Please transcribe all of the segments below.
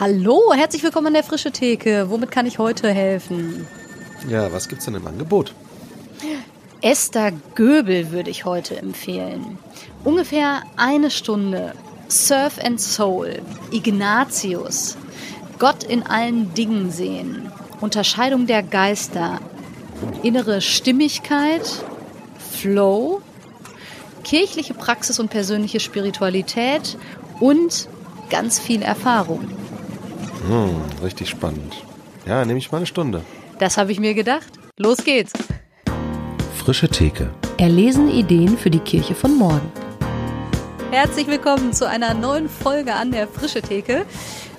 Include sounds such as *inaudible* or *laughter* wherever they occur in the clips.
Hallo, herzlich willkommen an der Frische Theke. Womit kann ich heute helfen? Ja, was gibt's denn im Angebot? Esther Göbel würde ich heute empfehlen. Ungefähr eine Stunde. Surf and Soul, Ignatius, Gott in allen Dingen sehen, Unterscheidung der Geister, innere Stimmigkeit, Flow, kirchliche Praxis und persönliche Spiritualität und ganz viel Erfahrung. Hm, richtig spannend. Ja, nehme ich mal eine Stunde. Das habe ich mir gedacht. Los geht's. Frische Theke. Erlesen Ideen für die Kirche von morgen. Herzlich willkommen zu einer neuen Folge an der Frische Theke.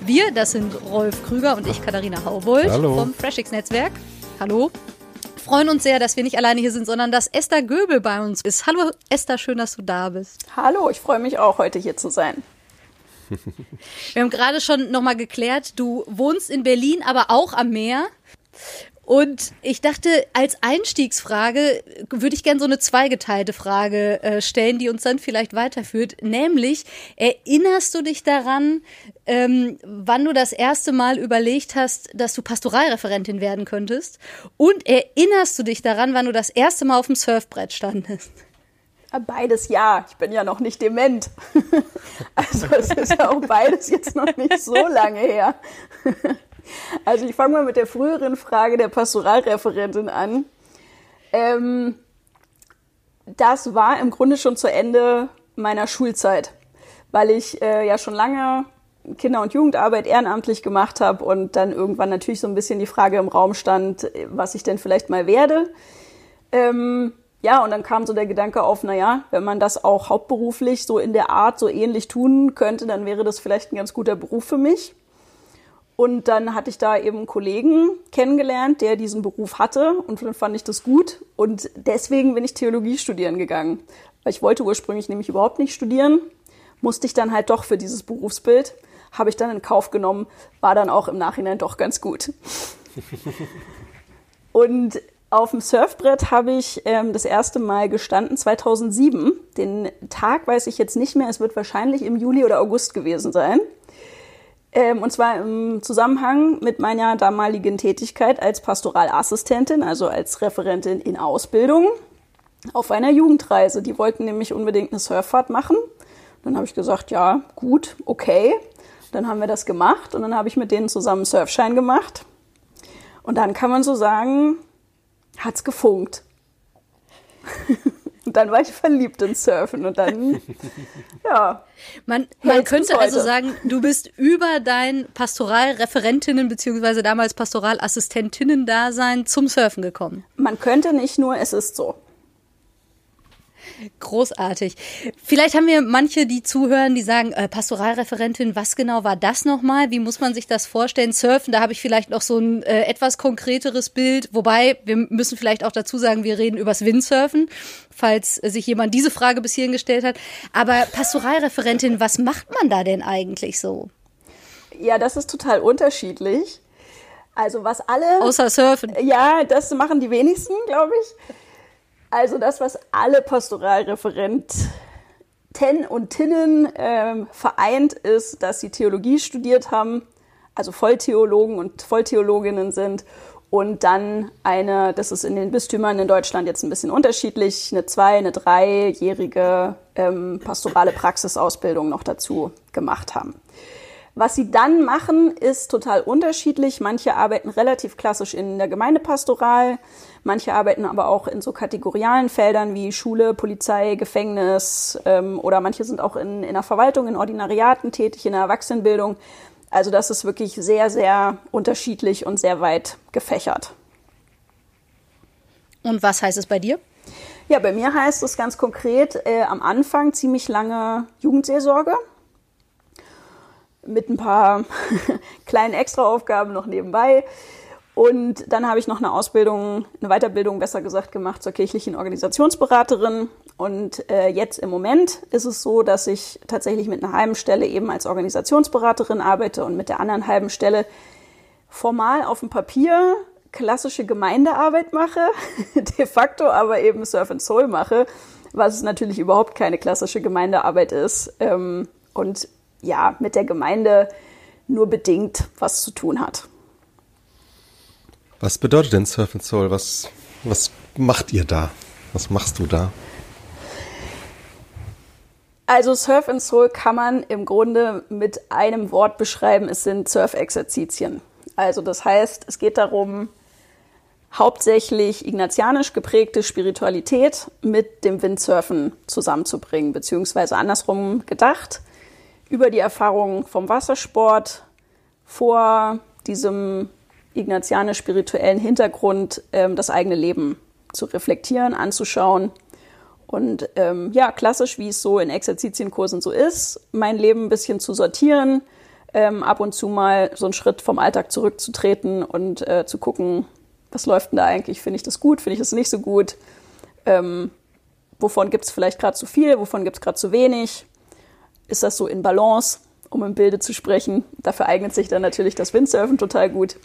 Wir, das sind Rolf Krüger und ich, Katharina Haubold Hallo. vom FreshX-Netzwerk. Hallo. Freuen uns sehr, dass wir nicht alleine hier sind, sondern dass Esther Göbel bei uns ist. Hallo Esther, schön, dass du da bist. Hallo, ich freue mich auch, heute hier zu sein. Wir haben gerade schon nochmal geklärt, du wohnst in Berlin, aber auch am Meer. Und ich dachte, als Einstiegsfrage würde ich gerne so eine zweigeteilte Frage äh, stellen, die uns dann vielleicht weiterführt. Nämlich, erinnerst du dich daran, ähm, wann du das erste Mal überlegt hast, dass du Pastoralreferentin werden könntest? Und erinnerst du dich daran, wann du das erste Mal auf dem Surfbrett standest? Beides ja. Ich bin ja noch nicht dement. *laughs* Also es ist ja auch beides jetzt noch nicht so lange her. *laughs* Also ich fange mal mit der früheren Frage der Pastoralreferentin an. Ähm, das war im Grunde schon zu Ende meiner Schulzeit, weil ich äh, ja schon lange Kinder- und Jugendarbeit ehrenamtlich gemacht habe und dann irgendwann natürlich so ein bisschen die Frage im Raum stand, was ich denn vielleicht mal werde. Ähm, ja, und dann kam so der Gedanke auf, na ja, wenn man das auch hauptberuflich so in der Art so ähnlich tun könnte, dann wäre das vielleicht ein ganz guter Beruf für mich. Und dann hatte ich da eben einen Kollegen kennengelernt, der diesen Beruf hatte und dann fand ich das gut und deswegen bin ich Theologie studieren gegangen. Weil ich wollte ursprünglich nämlich überhaupt nicht studieren, musste ich dann halt doch für dieses Berufsbild, habe ich dann in Kauf genommen, war dann auch im Nachhinein doch ganz gut. *laughs* und auf dem Surfbrett habe ich ähm, das erste Mal gestanden 2007. Den Tag weiß ich jetzt nicht mehr. Es wird wahrscheinlich im Juli oder August gewesen sein. Ähm, und zwar im Zusammenhang mit meiner damaligen Tätigkeit als Pastoralassistentin, also als Referentin in Ausbildung, auf einer Jugendreise. Die wollten nämlich unbedingt eine Surffahrt machen. Dann habe ich gesagt, ja, gut, okay. Dann haben wir das gemacht und dann habe ich mit denen zusammen einen Surfschein gemacht. Und dann kann man so sagen, hat's gefunkt. und *laughs* dann war ich verliebt in Surfen und dann, *laughs* ja. Man, man könnte also sagen, du bist über dein Pastoralreferentinnen beziehungsweise damals Pastoralassistentinnen-Dasein zum Surfen gekommen. Man könnte nicht nur, es ist so. Großartig. Vielleicht haben wir manche, die zuhören, die sagen, äh, Pastoralreferentin, was genau war das nochmal? Wie muss man sich das vorstellen? Surfen, da habe ich vielleicht noch so ein äh, etwas konkreteres Bild. Wobei, wir müssen vielleicht auch dazu sagen, wir reden übers Windsurfen, falls sich jemand diese Frage bis hierhin gestellt hat. Aber Pastoralreferentin, was macht man da denn eigentlich so? Ja, das ist total unterschiedlich. Also was alle. Außer Surfen. Ja, das machen die wenigsten, glaube ich. Also das, was alle Pastoralreferenten und Tinnen ähm, vereint, ist, dass sie Theologie studiert haben, also Volltheologen und Volltheologinnen sind und dann eine, das ist in den Bistümern in Deutschland jetzt ein bisschen unterschiedlich, eine zwei-, eine dreijährige ähm, pastorale Praxisausbildung noch dazu gemacht haben. Was sie dann machen, ist total unterschiedlich. Manche arbeiten relativ klassisch in der Gemeindepastoral, manche arbeiten aber auch in so kategorialen Feldern wie Schule, Polizei, Gefängnis ähm, oder manche sind auch in, in der Verwaltung, in Ordinariaten tätig, in der Erwachsenenbildung. Also das ist wirklich sehr, sehr unterschiedlich und sehr weit gefächert. Und was heißt es bei dir? Ja, bei mir heißt es ganz konkret äh, am Anfang ziemlich lange Jugendseelsorge mit ein paar *laughs* kleinen Extraaufgaben noch nebenbei. Und dann habe ich noch eine Ausbildung, eine Weiterbildung besser gesagt gemacht zur kirchlichen Organisationsberaterin. Und äh, jetzt im Moment ist es so, dass ich tatsächlich mit einer halben Stelle eben als Organisationsberaterin arbeite und mit der anderen halben Stelle formal auf dem Papier klassische Gemeindearbeit mache, *laughs* de facto aber eben Surf and Soul mache, was natürlich überhaupt keine klassische Gemeindearbeit ist. Ähm, und ja, mit der Gemeinde nur bedingt was zu tun hat. Was bedeutet denn Surf and Soul? Was, was macht ihr da? Was machst du da? Also Surf and Soul kann man im Grunde mit einem Wort beschreiben. Es sind Surf-Exerzitien. Also das heißt, es geht darum, hauptsächlich ignatianisch geprägte Spiritualität mit dem Windsurfen zusammenzubringen, beziehungsweise andersrum gedacht, über die Erfahrung vom Wassersport vor diesem ignatianisch-spirituellen Hintergrund ähm, das eigene Leben zu reflektieren, anzuschauen und ähm, ja, klassisch, wie es so in Exerzitienkursen so ist, mein Leben ein bisschen zu sortieren, ähm, ab und zu mal so einen Schritt vom Alltag zurückzutreten und äh, zu gucken, was läuft denn da eigentlich? Finde ich das gut? Finde ich das nicht so gut? Ähm, wovon gibt es vielleicht gerade zu viel? Wovon gibt es gerade zu wenig? Ist das so in Balance, um im Bilde zu sprechen? Dafür eignet sich dann natürlich das Windsurfen total gut.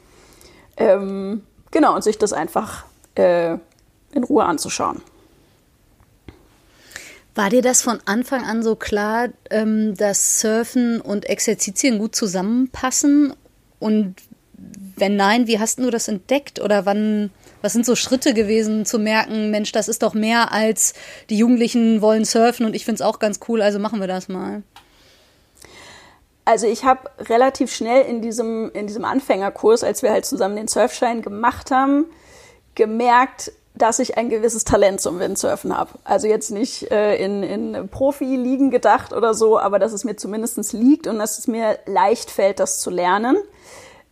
Ähm, genau, und sich das einfach äh, in Ruhe anzuschauen. War dir das von Anfang an so klar, ähm, dass Surfen und Exerzitien gut zusammenpassen? Und wenn nein, wie hast du das entdeckt? Oder wann, was sind so Schritte gewesen, zu merken, Mensch, das ist doch mehr als die Jugendlichen wollen surfen und ich finde es auch ganz cool, also machen wir das mal. Also ich habe relativ schnell in diesem, in diesem Anfängerkurs, als wir halt zusammen den Surfschein gemacht haben, gemerkt, dass ich ein gewisses Talent zum Windsurfen habe. Also jetzt nicht äh, in, in Profi-Ligen gedacht oder so, aber dass es mir zumindest liegt und dass es mir leicht fällt, das zu lernen.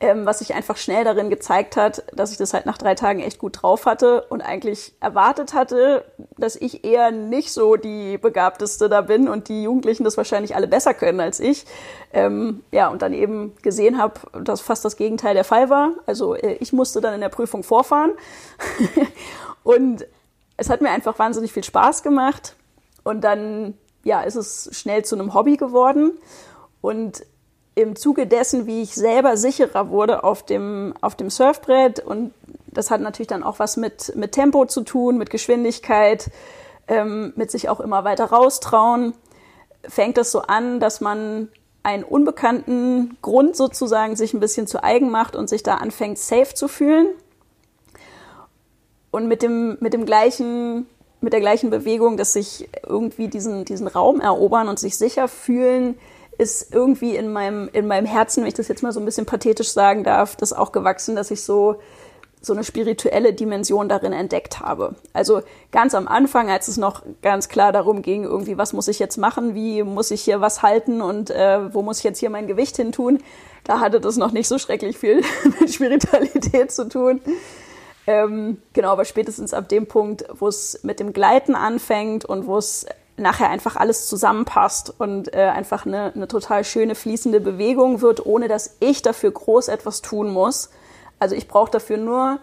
Ähm, was sich einfach schnell darin gezeigt hat, dass ich das halt nach drei Tagen echt gut drauf hatte und eigentlich erwartet hatte, dass ich eher nicht so die Begabteste da bin und die Jugendlichen das wahrscheinlich alle besser können als ich. Ähm, ja, und dann eben gesehen habe, dass fast das Gegenteil der Fall war. Also äh, ich musste dann in der Prüfung vorfahren *laughs* Und es hat mir einfach wahnsinnig viel Spaß gemacht. Und dann, ja, ist es schnell zu einem Hobby geworden. Und im Zuge dessen, wie ich selber sicherer wurde auf dem, auf dem Surfbrett. Und das hat natürlich dann auch was mit, mit Tempo zu tun, mit Geschwindigkeit, ähm, mit sich auch immer weiter raustrauen, fängt es so an, dass man einen unbekannten Grund sozusagen sich ein bisschen zu eigen macht und sich da anfängt, safe zu fühlen. Und mit dem, mit dem gleichen, mit der gleichen Bewegung, dass sich irgendwie diesen, diesen Raum erobern und sich sicher fühlen, ist irgendwie in meinem, in meinem Herzen, wenn ich das jetzt mal so ein bisschen pathetisch sagen darf, das auch gewachsen, dass ich so, so eine spirituelle Dimension darin entdeckt habe. Also ganz am Anfang, als es noch ganz klar darum ging, irgendwie, was muss ich jetzt machen, wie muss ich hier was halten und äh, wo muss ich jetzt hier mein Gewicht hin tun, da hatte das noch nicht so schrecklich viel *laughs* mit Spiritualität zu tun. Ähm, genau, aber spätestens ab dem Punkt, wo es mit dem Gleiten anfängt und wo es nachher einfach alles zusammenpasst und äh, einfach eine, eine total schöne fließende Bewegung wird, ohne dass ich dafür groß etwas tun muss. Also ich brauche dafür nur,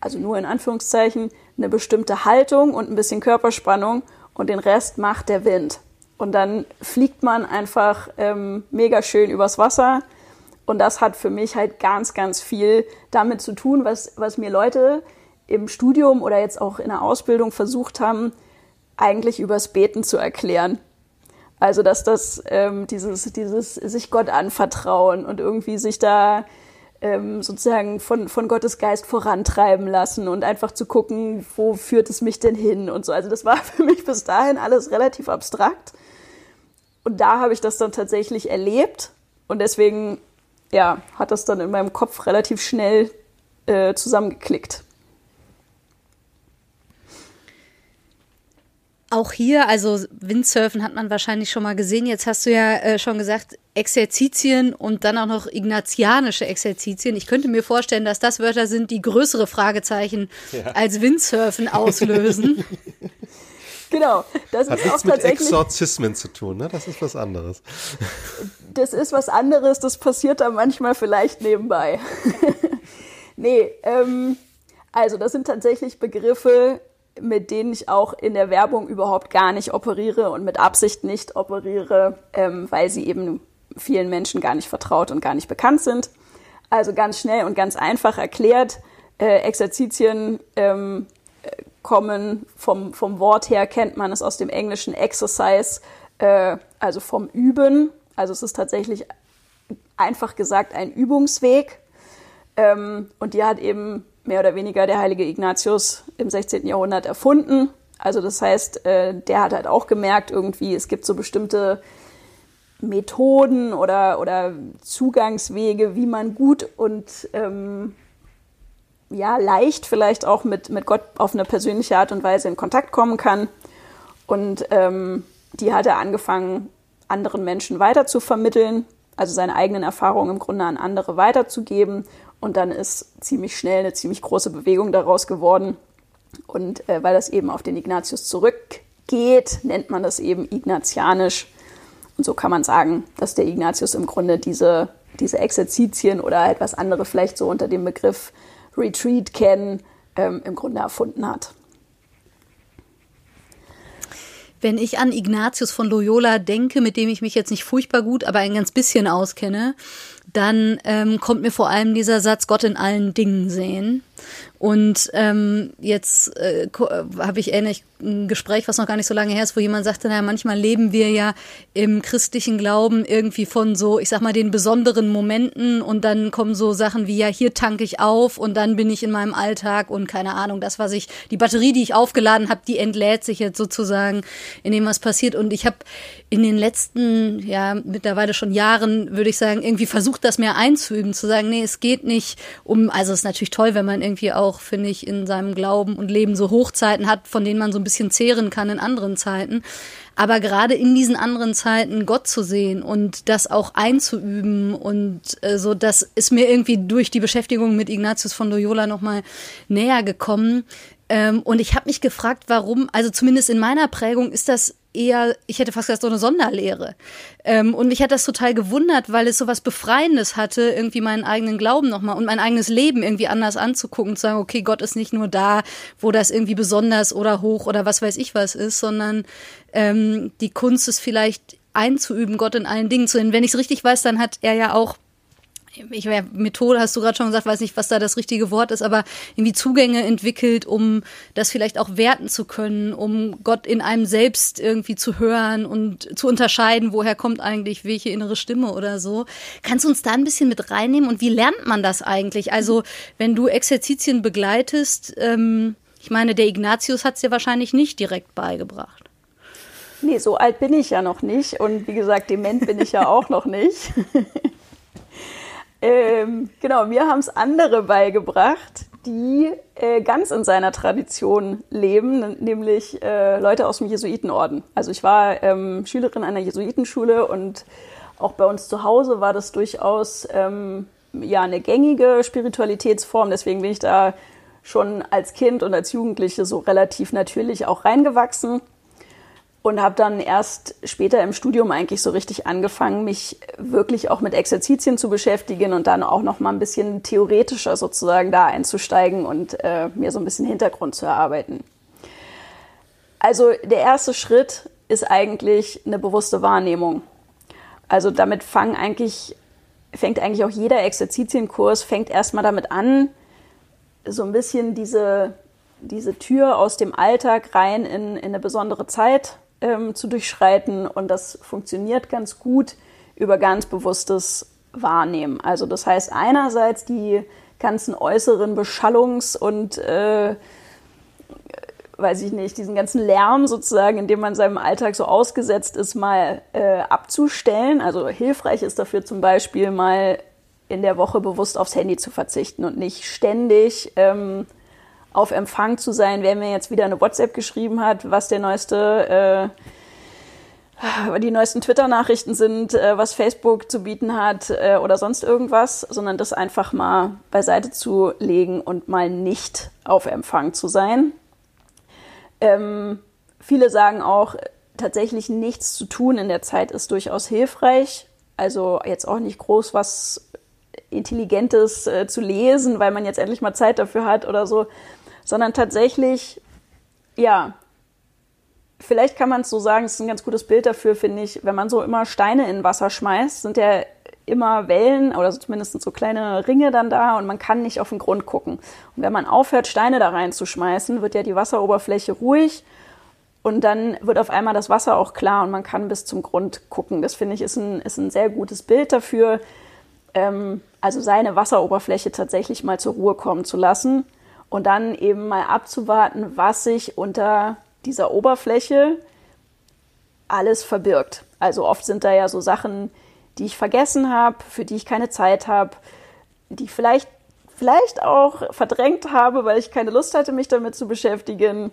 also nur in Anführungszeichen, eine bestimmte Haltung und ein bisschen Körperspannung und den Rest macht der Wind. Und dann fliegt man einfach ähm, mega schön übers Wasser und das hat für mich halt ganz, ganz viel damit zu tun, was, was mir Leute im Studium oder jetzt auch in der Ausbildung versucht haben, eigentlich übers Beten zu erklären. Also dass das ähm, dieses, dieses sich Gott anvertrauen und irgendwie sich da ähm, sozusagen von, von Gottes Geist vorantreiben lassen und einfach zu gucken, wo führt es mich denn hin und so. Also das war *laughs* für mich bis dahin alles relativ abstrakt. Und da habe ich das dann tatsächlich erlebt und deswegen ja, hat das dann in meinem Kopf relativ schnell äh, zusammengeklickt. Auch hier, also Windsurfen hat man wahrscheinlich schon mal gesehen. Jetzt hast du ja äh, schon gesagt, Exerzitien und dann auch noch ignatianische Exerzitien. Ich könnte mir vorstellen, dass das Wörter sind, die größere Fragezeichen ja. als Windsurfen auslösen. *laughs* genau, das hat ist nichts auch tatsächlich mit Exorzismen zu tun, ne? Das ist was anderes das ist was anderes, das passiert da manchmal vielleicht nebenbei. *laughs* nee, ähm, also das sind tatsächlich Begriffe, mit denen ich auch in der Werbung überhaupt gar nicht operiere und mit Absicht nicht operiere, ähm, weil sie eben vielen Menschen gar nicht vertraut und gar nicht bekannt sind. Also ganz schnell und ganz einfach erklärt, äh, Exerzitien ähm, kommen vom, vom Wort her, kennt man es aus dem englischen Exercise, äh, also vom Üben, also es ist tatsächlich einfach gesagt ein Übungsweg. Ähm, und die hat eben mehr oder weniger der heilige Ignatius im 16. Jahrhundert erfunden. Also das heißt, äh, der hat halt auch gemerkt, irgendwie, es gibt so bestimmte Methoden oder, oder Zugangswege, wie man gut und ähm, ja, leicht vielleicht auch mit, mit Gott auf eine persönliche Art und Weise in Kontakt kommen kann. Und ähm, die hat er angefangen, anderen Menschen weiter zu vermitteln, also seine eigenen Erfahrungen im Grunde an andere weiterzugeben. Und dann ist ziemlich schnell eine ziemlich große Bewegung daraus geworden. Und äh, weil das eben auf den Ignatius zurückgeht, nennt man das eben ignatianisch. Und so kann man sagen, dass der Ignatius im Grunde diese, diese Exerzitien oder etwas andere vielleicht so unter dem Begriff Retreat kennen, ähm, im Grunde erfunden hat. Wenn ich an Ignatius von Loyola denke, mit dem ich mich jetzt nicht furchtbar gut, aber ein ganz bisschen auskenne, dann ähm, kommt mir vor allem dieser Satz Gott in allen Dingen sehen. Und ähm, jetzt äh, äh habe ich ähnlich ein Gespräch, was noch gar nicht so lange her ist, wo jemand sagte, naja, manchmal leben wir ja im christlichen Glauben irgendwie von so, ich sag mal, den besonderen Momenten und dann kommen so Sachen wie, ja, hier tanke ich auf und dann bin ich in meinem Alltag und keine Ahnung, das, was ich, die Batterie, die ich aufgeladen habe, die entlädt sich jetzt sozusagen in dem, was passiert. Und ich habe in den letzten, ja, mittlerweile schon Jahren, würde ich sagen, irgendwie versucht, das mehr einzuüben, zu sagen, nee, es geht nicht um, also es ist natürlich toll, wenn man irgendwie auch, finde ich, in seinem Glauben und Leben so Hochzeiten hat, von denen man so ein bisschen zehren kann in anderen Zeiten. Aber gerade in diesen anderen Zeiten Gott zu sehen und das auch einzuüben und äh, so, das ist mir irgendwie durch die Beschäftigung mit Ignatius von Loyola nochmal näher gekommen. Ähm, und ich habe mich gefragt, warum, also zumindest in meiner Prägung ist das eher, ich hätte fast gesagt, so eine Sonderlehre. Ähm, und mich hat das total gewundert, weil es so was Befreiendes hatte, irgendwie meinen eigenen Glauben nochmal und mein eigenes Leben irgendwie anders anzugucken, zu sagen, okay, Gott ist nicht nur da, wo das irgendwie besonders oder hoch oder was weiß ich was ist, sondern ähm, die Kunst ist vielleicht einzuüben, Gott in allen Dingen zu sehen. Wenn ich es richtig weiß, dann hat er ja auch ich wäre Methode, hast du gerade schon gesagt, weiß nicht, was da das richtige Wort ist, aber irgendwie Zugänge entwickelt, um das vielleicht auch werten zu können, um Gott in einem selbst irgendwie zu hören und zu unterscheiden, woher kommt eigentlich welche innere Stimme oder so. Kannst du uns da ein bisschen mit reinnehmen und wie lernt man das eigentlich? Also, wenn du Exerzitien begleitest, ähm, ich meine, der Ignatius hat es dir wahrscheinlich nicht direkt beigebracht. Nee, so alt bin ich ja noch nicht und wie gesagt, dement bin ich ja auch noch nicht. *laughs* Ähm, genau, mir haben es andere beigebracht, die äh, ganz in seiner Tradition leben, nämlich äh, Leute aus dem Jesuitenorden. Also ich war ähm, Schülerin einer Jesuitenschule und auch bei uns zu Hause war das durchaus ähm, ja eine gängige Spiritualitätsform. Deswegen bin ich da schon als Kind und als Jugendliche so relativ natürlich auch reingewachsen und habe dann erst später im Studium eigentlich so richtig angefangen, mich wirklich auch mit Exerzitien zu beschäftigen und dann auch noch mal ein bisschen theoretischer sozusagen da einzusteigen und äh, mir so ein bisschen Hintergrund zu erarbeiten. Also der erste Schritt ist eigentlich eine bewusste Wahrnehmung. Also damit fangen eigentlich, fängt eigentlich auch jeder Exerzitienkurs, fängt erstmal damit an, so ein bisschen diese, diese Tür aus dem Alltag rein in, in eine besondere Zeit ähm, zu durchschreiten und das funktioniert ganz gut über ganz bewusstes Wahrnehmen. Also das heißt einerseits die ganzen äußeren Beschallungs- und äh, weiß ich nicht, diesen ganzen Lärm sozusagen, in dem man seinem Alltag so ausgesetzt ist, mal äh, abzustellen. Also hilfreich ist dafür zum Beispiel mal in der Woche bewusst aufs Handy zu verzichten und nicht ständig ähm, auf Empfang zu sein, wer mir jetzt wieder eine WhatsApp geschrieben hat, was der neueste, äh, die neuesten Twitter-Nachrichten sind, äh, was Facebook zu bieten hat äh, oder sonst irgendwas, sondern das einfach mal beiseite zu legen und mal nicht auf Empfang zu sein. Ähm, viele sagen auch, tatsächlich nichts zu tun in der Zeit ist durchaus hilfreich. Also jetzt auch nicht groß was Intelligentes äh, zu lesen, weil man jetzt endlich mal Zeit dafür hat oder so, sondern tatsächlich, ja, vielleicht kann man es so sagen, es ist ein ganz gutes Bild dafür, finde ich, wenn man so immer Steine in Wasser schmeißt, sind ja immer Wellen oder zumindest so kleine Ringe dann da und man kann nicht auf den Grund gucken. Und wenn man aufhört, Steine da reinzuschmeißen, wird ja die Wasseroberfläche ruhig und dann wird auf einmal das Wasser auch klar und man kann bis zum Grund gucken. Das finde ich ist ein, ist ein sehr gutes Bild dafür, ähm, also seine Wasseroberfläche tatsächlich mal zur Ruhe kommen zu lassen und dann eben mal abzuwarten, was sich unter dieser Oberfläche alles verbirgt. Also oft sind da ja so Sachen, die ich vergessen habe, für die ich keine Zeit habe, die ich vielleicht, vielleicht auch verdrängt habe, weil ich keine Lust hatte, mich damit zu beschäftigen.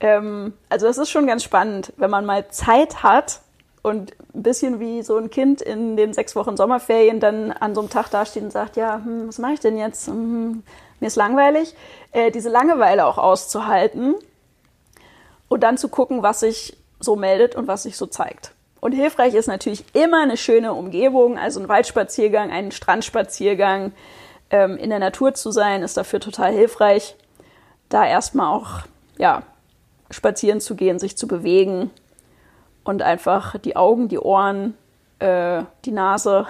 Ähm, also das ist schon ganz spannend, wenn man mal Zeit hat und ein bisschen wie so ein Kind in den sechs Wochen Sommerferien dann an so einem Tag dasteht und sagt, ja, hm, was mache ich denn jetzt? Hm, mir ist langweilig. Äh, diese Langeweile auch auszuhalten und dann zu gucken, was sich so meldet und was sich so zeigt. Und hilfreich ist natürlich immer eine schöne Umgebung, also ein Waldspaziergang, ein Strandspaziergang, ähm, in der Natur zu sein, ist dafür total hilfreich. Da erstmal auch, ja, spazieren zu gehen, sich zu bewegen und einfach die Augen, die Ohren, äh, die Nase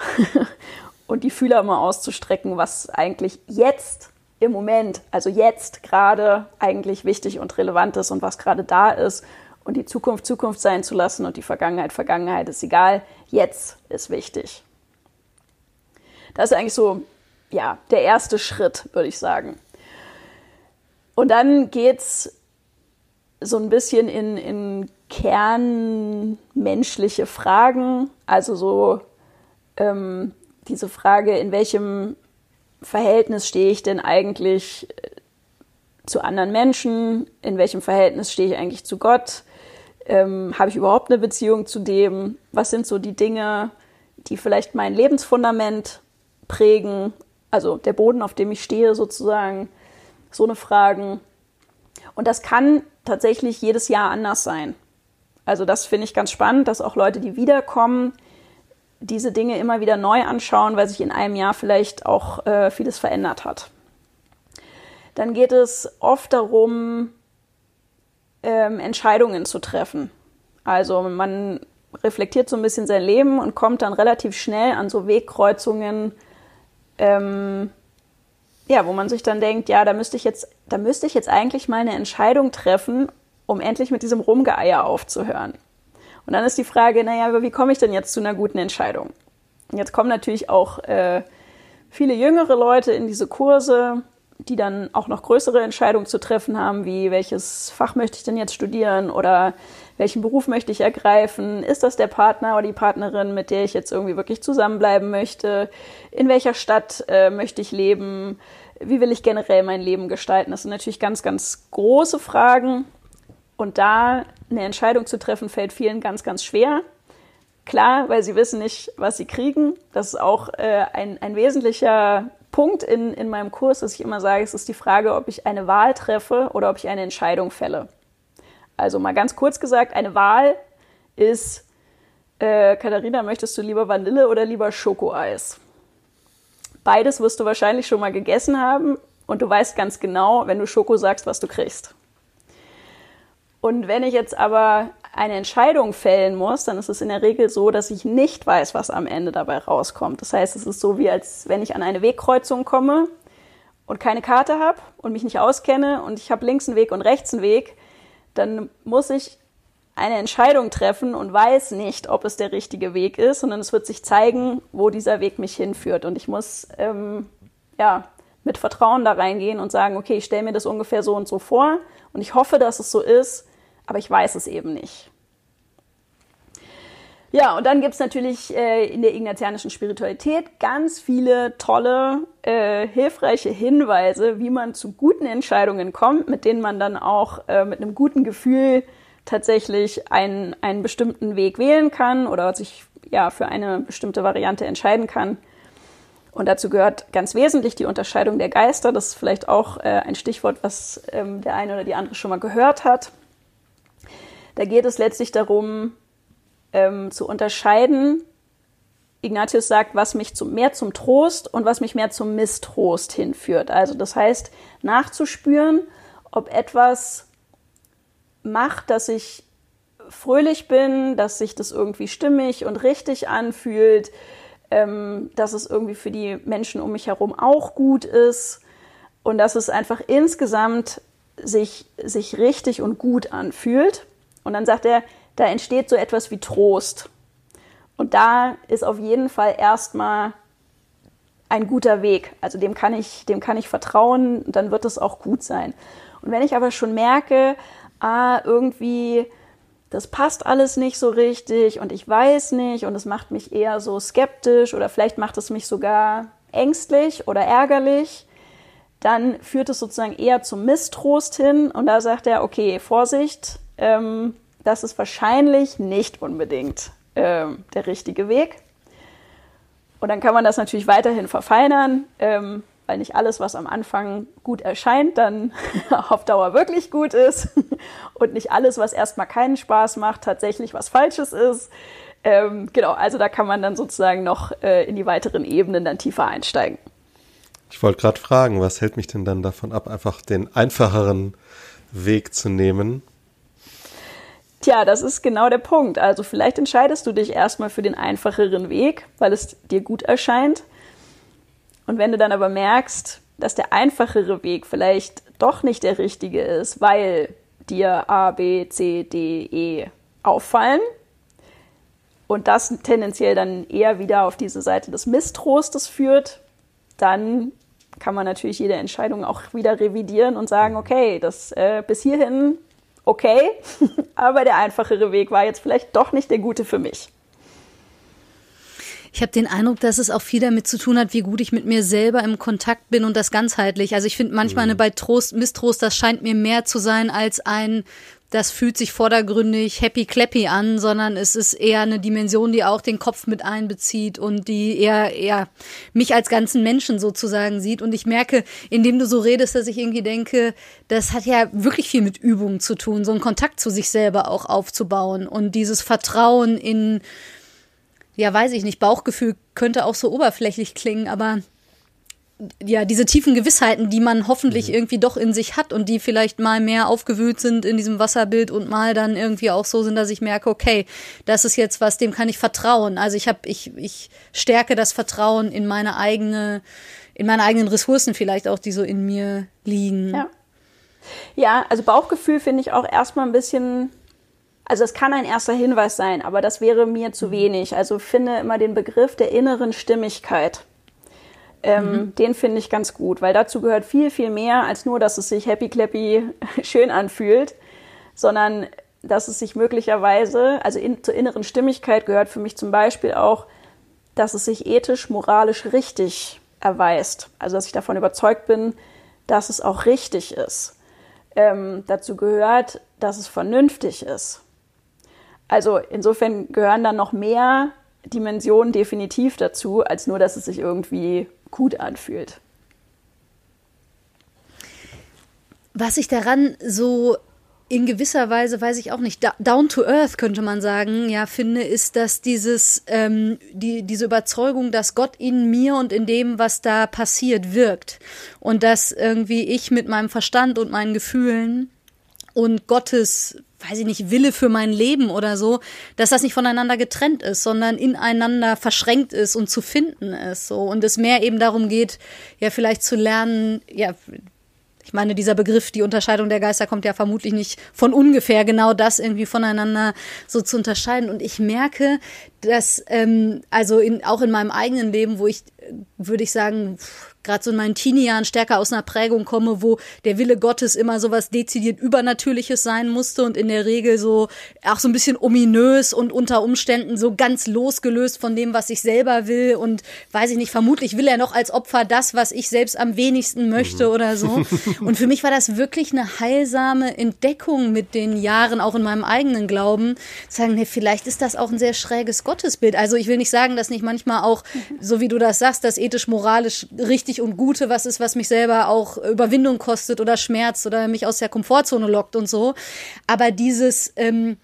*laughs* und die Fühler mal auszustrecken, was eigentlich jetzt im Moment, also jetzt gerade eigentlich wichtig und relevant ist und was gerade da ist und die Zukunft Zukunft sein zu lassen und die Vergangenheit Vergangenheit ist egal. Jetzt ist wichtig. Das ist eigentlich so, ja, der erste Schritt, würde ich sagen. Und dann geht's so ein bisschen in, in kernmenschliche Fragen, also so ähm, diese Frage, in welchem Verhältnis stehe ich denn eigentlich äh, zu anderen Menschen? In welchem Verhältnis stehe ich eigentlich zu Gott? Ähm, Habe ich überhaupt eine Beziehung zu dem? Was sind so die Dinge, die vielleicht mein Lebensfundament prägen? Also der Boden, auf dem ich stehe, sozusagen. So eine Fragen. Und das kann tatsächlich jedes Jahr anders sein. Also das finde ich ganz spannend, dass auch Leute, die wiederkommen, diese Dinge immer wieder neu anschauen, weil sich in einem Jahr vielleicht auch äh, vieles verändert hat. Dann geht es oft darum, ähm, Entscheidungen zu treffen. Also man reflektiert so ein bisschen sein Leben und kommt dann relativ schnell an so Wegkreuzungen, ähm, ja, wo man sich dann denkt, ja, da müsste ich jetzt, da müsste ich jetzt eigentlich mal eine Entscheidung treffen, um endlich mit diesem Rumgeeier aufzuhören. Und dann ist die Frage, naja, wie komme ich denn jetzt zu einer guten Entscheidung? Und jetzt kommen natürlich auch äh, viele jüngere Leute in diese Kurse, die dann auch noch größere Entscheidungen zu treffen haben, wie welches Fach möchte ich denn jetzt studieren oder welchen Beruf möchte ich ergreifen? Ist das der Partner oder die Partnerin, mit der ich jetzt irgendwie wirklich zusammenbleiben möchte? In welcher Stadt äh, möchte ich leben? Wie will ich generell mein Leben gestalten? Das sind natürlich ganz, ganz große Fragen. Und da eine Entscheidung zu treffen, fällt vielen ganz, ganz schwer. Klar, weil sie wissen nicht, was sie kriegen. Das ist auch äh, ein, ein wesentlicher Punkt in, in meinem Kurs, dass ich immer sage, es ist die Frage, ob ich eine Wahl treffe oder ob ich eine Entscheidung fälle. Also mal ganz kurz gesagt, eine Wahl ist, äh, Katharina, möchtest du lieber Vanille oder lieber Schokoeis? Beides wirst du wahrscheinlich schon mal gegessen haben und du weißt ganz genau, wenn du Schoko sagst, was du kriegst. Und wenn ich jetzt aber eine Entscheidung fällen muss, dann ist es in der Regel so, dass ich nicht weiß, was am Ende dabei rauskommt. Das heißt, es ist so wie als wenn ich an eine Wegkreuzung komme und keine Karte habe und mich nicht auskenne und ich habe links einen Weg und rechts einen Weg, dann muss ich eine Entscheidung treffen und weiß nicht, ob es der richtige Weg ist, sondern es wird sich zeigen, wo dieser Weg mich hinführt. Und ich muss ähm, ja mit Vertrauen da reingehen und sagen, okay, ich stelle mir das ungefähr so und so vor und ich hoffe, dass es so ist aber ich weiß es eben nicht. Ja, und dann gibt es natürlich äh, in der ignatianischen Spiritualität ganz viele tolle, äh, hilfreiche Hinweise, wie man zu guten Entscheidungen kommt, mit denen man dann auch äh, mit einem guten Gefühl tatsächlich einen, einen bestimmten Weg wählen kann oder sich ja für eine bestimmte Variante entscheiden kann. Und dazu gehört ganz wesentlich die Unterscheidung der Geister. Das ist vielleicht auch äh, ein Stichwort, was ähm, der eine oder die andere schon mal gehört hat. Da geht es letztlich darum, ähm, zu unterscheiden. Ignatius sagt, was mich zum, mehr zum Trost und was mich mehr zum Mistrost hinführt. Also das heißt, nachzuspüren, ob etwas macht, dass ich fröhlich bin, dass sich das irgendwie stimmig und richtig anfühlt, ähm, dass es irgendwie für die Menschen um mich herum auch gut ist und dass es einfach insgesamt sich, sich richtig und gut anfühlt. Und dann sagt er, da entsteht so etwas wie Trost. Und da ist auf jeden Fall erstmal ein guter Weg. Also dem kann ich, dem kann ich vertrauen, dann wird es auch gut sein. Und wenn ich aber schon merke, ah, irgendwie, das passt alles nicht so richtig und ich weiß nicht und es macht mich eher so skeptisch oder vielleicht macht es mich sogar ängstlich oder ärgerlich, dann führt es sozusagen eher zum Mistrost hin und da sagt er, okay, Vorsicht, ähm, das ist wahrscheinlich nicht unbedingt ähm, der richtige Weg. Und dann kann man das natürlich weiterhin verfeinern, ähm, weil nicht alles, was am Anfang gut erscheint, dann *laughs* auf Dauer wirklich gut ist. *laughs* Und nicht alles, was erstmal keinen Spaß macht, tatsächlich was Falsches ist. Ähm, genau, also da kann man dann sozusagen noch äh, in die weiteren Ebenen dann tiefer einsteigen. Ich wollte gerade fragen, was hält mich denn dann davon ab, einfach den einfacheren Weg zu nehmen? Tja, das ist genau der Punkt. Also vielleicht entscheidest du dich erstmal für den einfacheren Weg, weil es dir gut erscheint. Und wenn du dann aber merkst, dass der einfachere Weg vielleicht doch nicht der richtige ist, weil dir A, B, C, D, E auffallen und das tendenziell dann eher wieder auf diese Seite des Misstrostes führt, dann kann man natürlich jede Entscheidung auch wieder revidieren und sagen, okay, das äh, bis hierhin okay, *laughs* aber der einfachere Weg war jetzt vielleicht doch nicht der gute für mich. Ich habe den Eindruck, dass es auch viel damit zu tun hat, wie gut ich mit mir selber im Kontakt bin und das ganzheitlich. Also ich finde manchmal mhm. bei Trost, Mistrost, das scheint mir mehr zu sein als ein das fühlt sich vordergründig happy clappy an, sondern es ist eher eine Dimension, die auch den Kopf mit einbezieht und die eher, eher mich als ganzen Menschen sozusagen sieht. Und ich merke, indem du so redest, dass ich irgendwie denke, das hat ja wirklich viel mit Übung zu tun, so einen Kontakt zu sich selber auch aufzubauen und dieses Vertrauen in, ja, weiß ich nicht, Bauchgefühl könnte auch so oberflächlich klingen, aber ja, diese tiefen Gewissheiten, die man hoffentlich mhm. irgendwie doch in sich hat und die vielleicht mal mehr aufgewühlt sind in diesem Wasserbild und mal dann irgendwie auch so sind, dass ich merke, okay, das ist jetzt was, dem kann ich vertrauen. Also ich habe, ich, ich stärke das Vertrauen in meine eigene, in meine eigenen Ressourcen vielleicht auch, die so in mir liegen. Ja. Ja, also Bauchgefühl finde ich auch erstmal ein bisschen also es kann ein erster Hinweis sein, aber das wäre mir zu mhm. wenig. Also finde immer den Begriff der inneren Stimmigkeit. Ähm, mhm. Den finde ich ganz gut, weil dazu gehört viel, viel mehr als nur, dass es sich happy clappy *laughs* schön anfühlt, sondern dass es sich möglicherweise, also in, zur inneren Stimmigkeit gehört für mich zum Beispiel auch, dass es sich ethisch, moralisch richtig erweist. Also dass ich davon überzeugt bin, dass es auch richtig ist. Ähm, dazu gehört, dass es vernünftig ist. Also insofern gehören dann noch mehr Dimensionen definitiv dazu, als nur, dass es sich irgendwie gut anfühlt. Was ich daran so in gewisser Weise, weiß ich auch nicht, down to earth könnte man sagen, ja, finde, ist, dass dieses, ähm, die, diese Überzeugung, dass Gott in mir und in dem, was da passiert, wirkt. Und dass irgendwie ich mit meinem Verstand und meinen Gefühlen und Gottes weiß ich nicht, Wille für mein Leben oder so, dass das nicht voneinander getrennt ist, sondern ineinander verschränkt ist und zu finden ist. So. Und es mehr eben darum geht, ja, vielleicht zu lernen, ja, ich meine, dieser Begriff, die Unterscheidung der Geister kommt ja vermutlich nicht von ungefähr, genau das irgendwie voneinander so zu unterscheiden. Und ich merke, dass, ähm, also in, auch in meinem eigenen Leben, wo ich, würde ich sagen, gerade so in meinen Teenie-Jahren stärker aus einer Prägung komme, wo der Wille Gottes immer so was dezidiert Übernatürliches sein musste und in der Regel so auch so ein bisschen ominös und unter Umständen so ganz losgelöst von dem, was ich selber will und weiß ich nicht, vermutlich will er noch als Opfer das, was ich selbst am wenigsten möchte mhm. oder so. *laughs* Und für mich war das wirklich eine heilsame Entdeckung mit den Jahren, auch in meinem eigenen Glauben, zu sagen, nee, vielleicht ist das auch ein sehr schräges Gottesbild. Also ich will nicht sagen, dass nicht manchmal auch, so wie du das sagst, das ethisch-moralisch richtig richtig und Gute was ist, was mich selber auch Überwindung kostet oder schmerzt oder mich aus der Komfortzone lockt und so. Aber dieses ähm,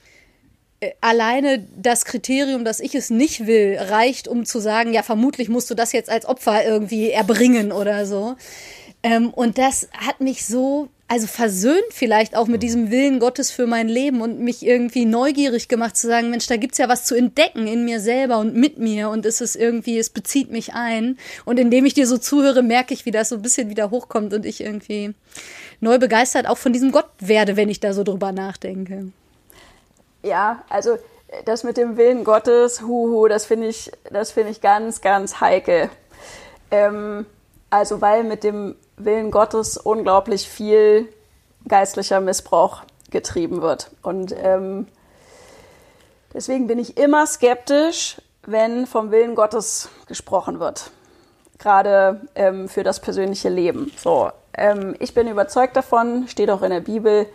äh, alleine das Kriterium, dass ich es nicht will, reicht, um zu sagen, ja, vermutlich musst du das jetzt als Opfer irgendwie erbringen oder so. Ähm, und das hat mich so also versöhnt vielleicht auch mit diesem Willen Gottes für mein Leben und mich irgendwie neugierig gemacht zu sagen, Mensch, da gibt's ja was zu entdecken in mir selber und mit mir und es ist irgendwie, es bezieht mich ein. Und indem ich dir so zuhöre, merke ich, wie das so ein bisschen wieder hochkommt und ich irgendwie neu begeistert auch von diesem Gott werde, wenn ich da so drüber nachdenke. Ja, also das mit dem Willen Gottes, huhu, das finde ich, das finde ich ganz, ganz heikel. Ähm, also weil mit dem Willen Gottes unglaublich viel geistlicher Missbrauch getrieben wird. Und ähm, deswegen bin ich immer skeptisch, wenn vom Willen Gottes gesprochen wird. Gerade ähm, für das persönliche Leben. So, ähm, ich bin überzeugt davon, steht auch in der Bibel,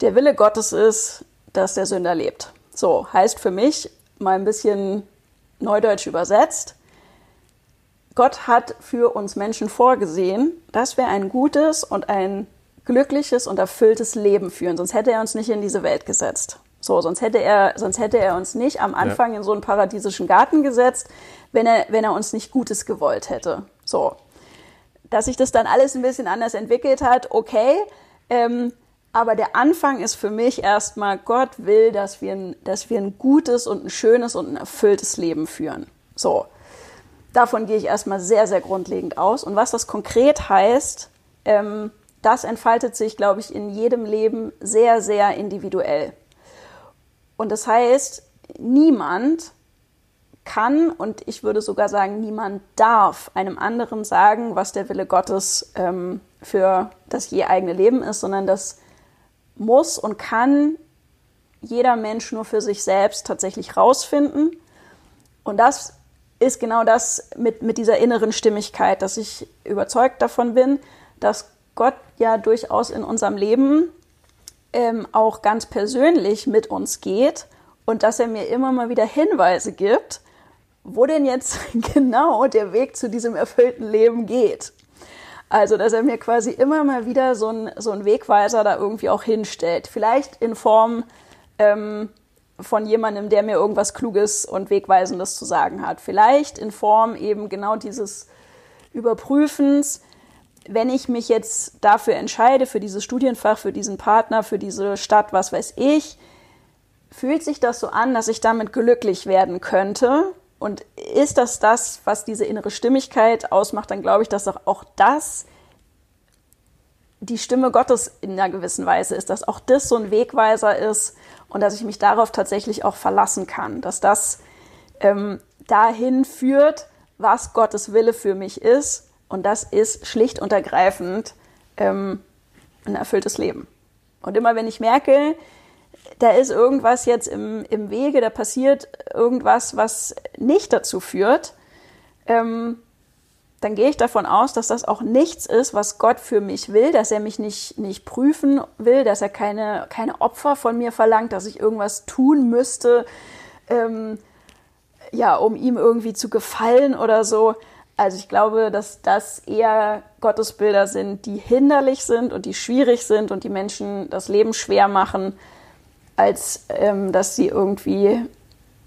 der Wille Gottes ist, dass der Sünder lebt. So, heißt für mich, mal ein bisschen neudeutsch übersetzt, Gott hat für uns Menschen vorgesehen, dass wir ein gutes und ein glückliches und erfülltes Leben führen. Sonst hätte er uns nicht in diese Welt gesetzt. So, sonst hätte er, sonst hätte er uns nicht am Anfang ja. in so einen paradiesischen Garten gesetzt, wenn er, wenn er uns nicht Gutes gewollt hätte. So. Dass sich das dann alles ein bisschen anders entwickelt hat, okay. Ähm, aber der Anfang ist für mich erstmal, Gott will, dass wir, ein, dass wir ein gutes und ein schönes und ein erfülltes Leben führen. So. Davon gehe ich erstmal sehr, sehr grundlegend aus. Und was das konkret heißt, ähm, das entfaltet sich, glaube ich, in jedem Leben sehr, sehr individuell. Und das heißt, niemand kann und ich würde sogar sagen, niemand darf einem anderen sagen, was der Wille Gottes ähm, für das je eigene Leben ist, sondern das muss und kann jeder Mensch nur für sich selbst tatsächlich rausfinden. Und das ist genau das mit, mit dieser inneren Stimmigkeit, dass ich überzeugt davon bin, dass Gott ja durchaus in unserem Leben ähm, auch ganz persönlich mit uns geht und dass er mir immer mal wieder Hinweise gibt, wo denn jetzt *laughs* genau der Weg zu diesem erfüllten Leben geht. Also, dass er mir quasi immer mal wieder so ein, so ein Wegweiser da irgendwie auch hinstellt. Vielleicht in Form ähm, von jemandem, der mir irgendwas Kluges und Wegweisendes zu sagen hat. Vielleicht in Form eben genau dieses Überprüfens, wenn ich mich jetzt dafür entscheide, für dieses Studienfach, für diesen Partner, für diese Stadt, was weiß ich, fühlt sich das so an, dass ich damit glücklich werden könnte? Und ist das das, was diese innere Stimmigkeit ausmacht, dann glaube ich, dass auch das die Stimme Gottes in einer gewissen Weise ist, dass auch das so ein Wegweiser ist und dass ich mich darauf tatsächlich auch verlassen kann, dass das ähm, dahin führt, was Gottes Wille für mich ist und das ist schlicht und ergreifend ähm, ein erfülltes Leben. Und immer wenn ich merke, da ist irgendwas jetzt im, im Wege, da passiert irgendwas, was nicht dazu führt, ähm, dann gehe ich davon aus, dass das auch nichts ist, was Gott für mich will, dass er mich nicht, nicht prüfen will, dass er keine, keine Opfer von mir verlangt, dass ich irgendwas tun müsste, ähm, ja, um ihm irgendwie zu gefallen oder so. Also ich glaube, dass das eher Gottesbilder sind, die hinderlich sind und die schwierig sind und die Menschen das Leben schwer machen, als ähm, dass sie irgendwie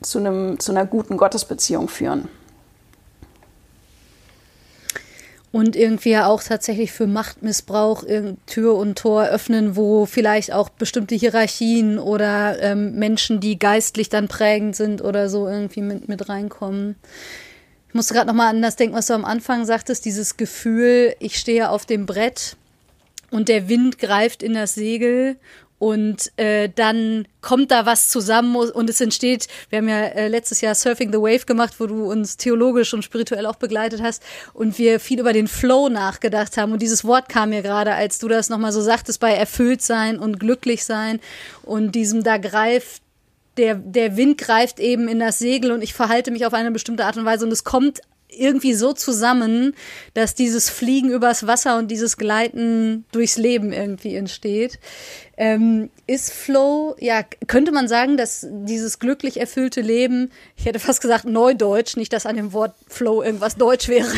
zu, einem, zu einer guten Gottesbeziehung führen. Und irgendwie ja auch tatsächlich für Machtmissbrauch Tür und Tor öffnen, wo vielleicht auch bestimmte Hierarchien oder ähm, Menschen, die geistlich dann prägend sind oder so irgendwie mit, mit reinkommen. Ich musste gerade nochmal an das denken, was du am Anfang sagtest, dieses Gefühl, ich stehe auf dem Brett und der Wind greift in das Segel und äh, dann kommt da was zusammen und es entsteht, wir haben ja äh, letztes Jahr Surfing the Wave gemacht, wo du uns theologisch und spirituell auch begleitet hast und wir viel über den Flow nachgedacht haben. Und dieses Wort kam mir gerade, als du das nochmal so sagtest, bei erfüllt sein und glücklich sein und diesem da greift der, der Wind greift eben in das Segel und ich verhalte mich auf eine bestimmte Art und Weise und es kommt irgendwie so zusammen, dass dieses Fliegen übers Wasser und dieses Gleiten durchs Leben irgendwie entsteht. Ähm, ist Flow, ja, könnte man sagen, dass dieses glücklich erfüllte Leben, ich hätte fast gesagt Neudeutsch, nicht, dass an dem Wort Flow irgendwas Deutsch wäre,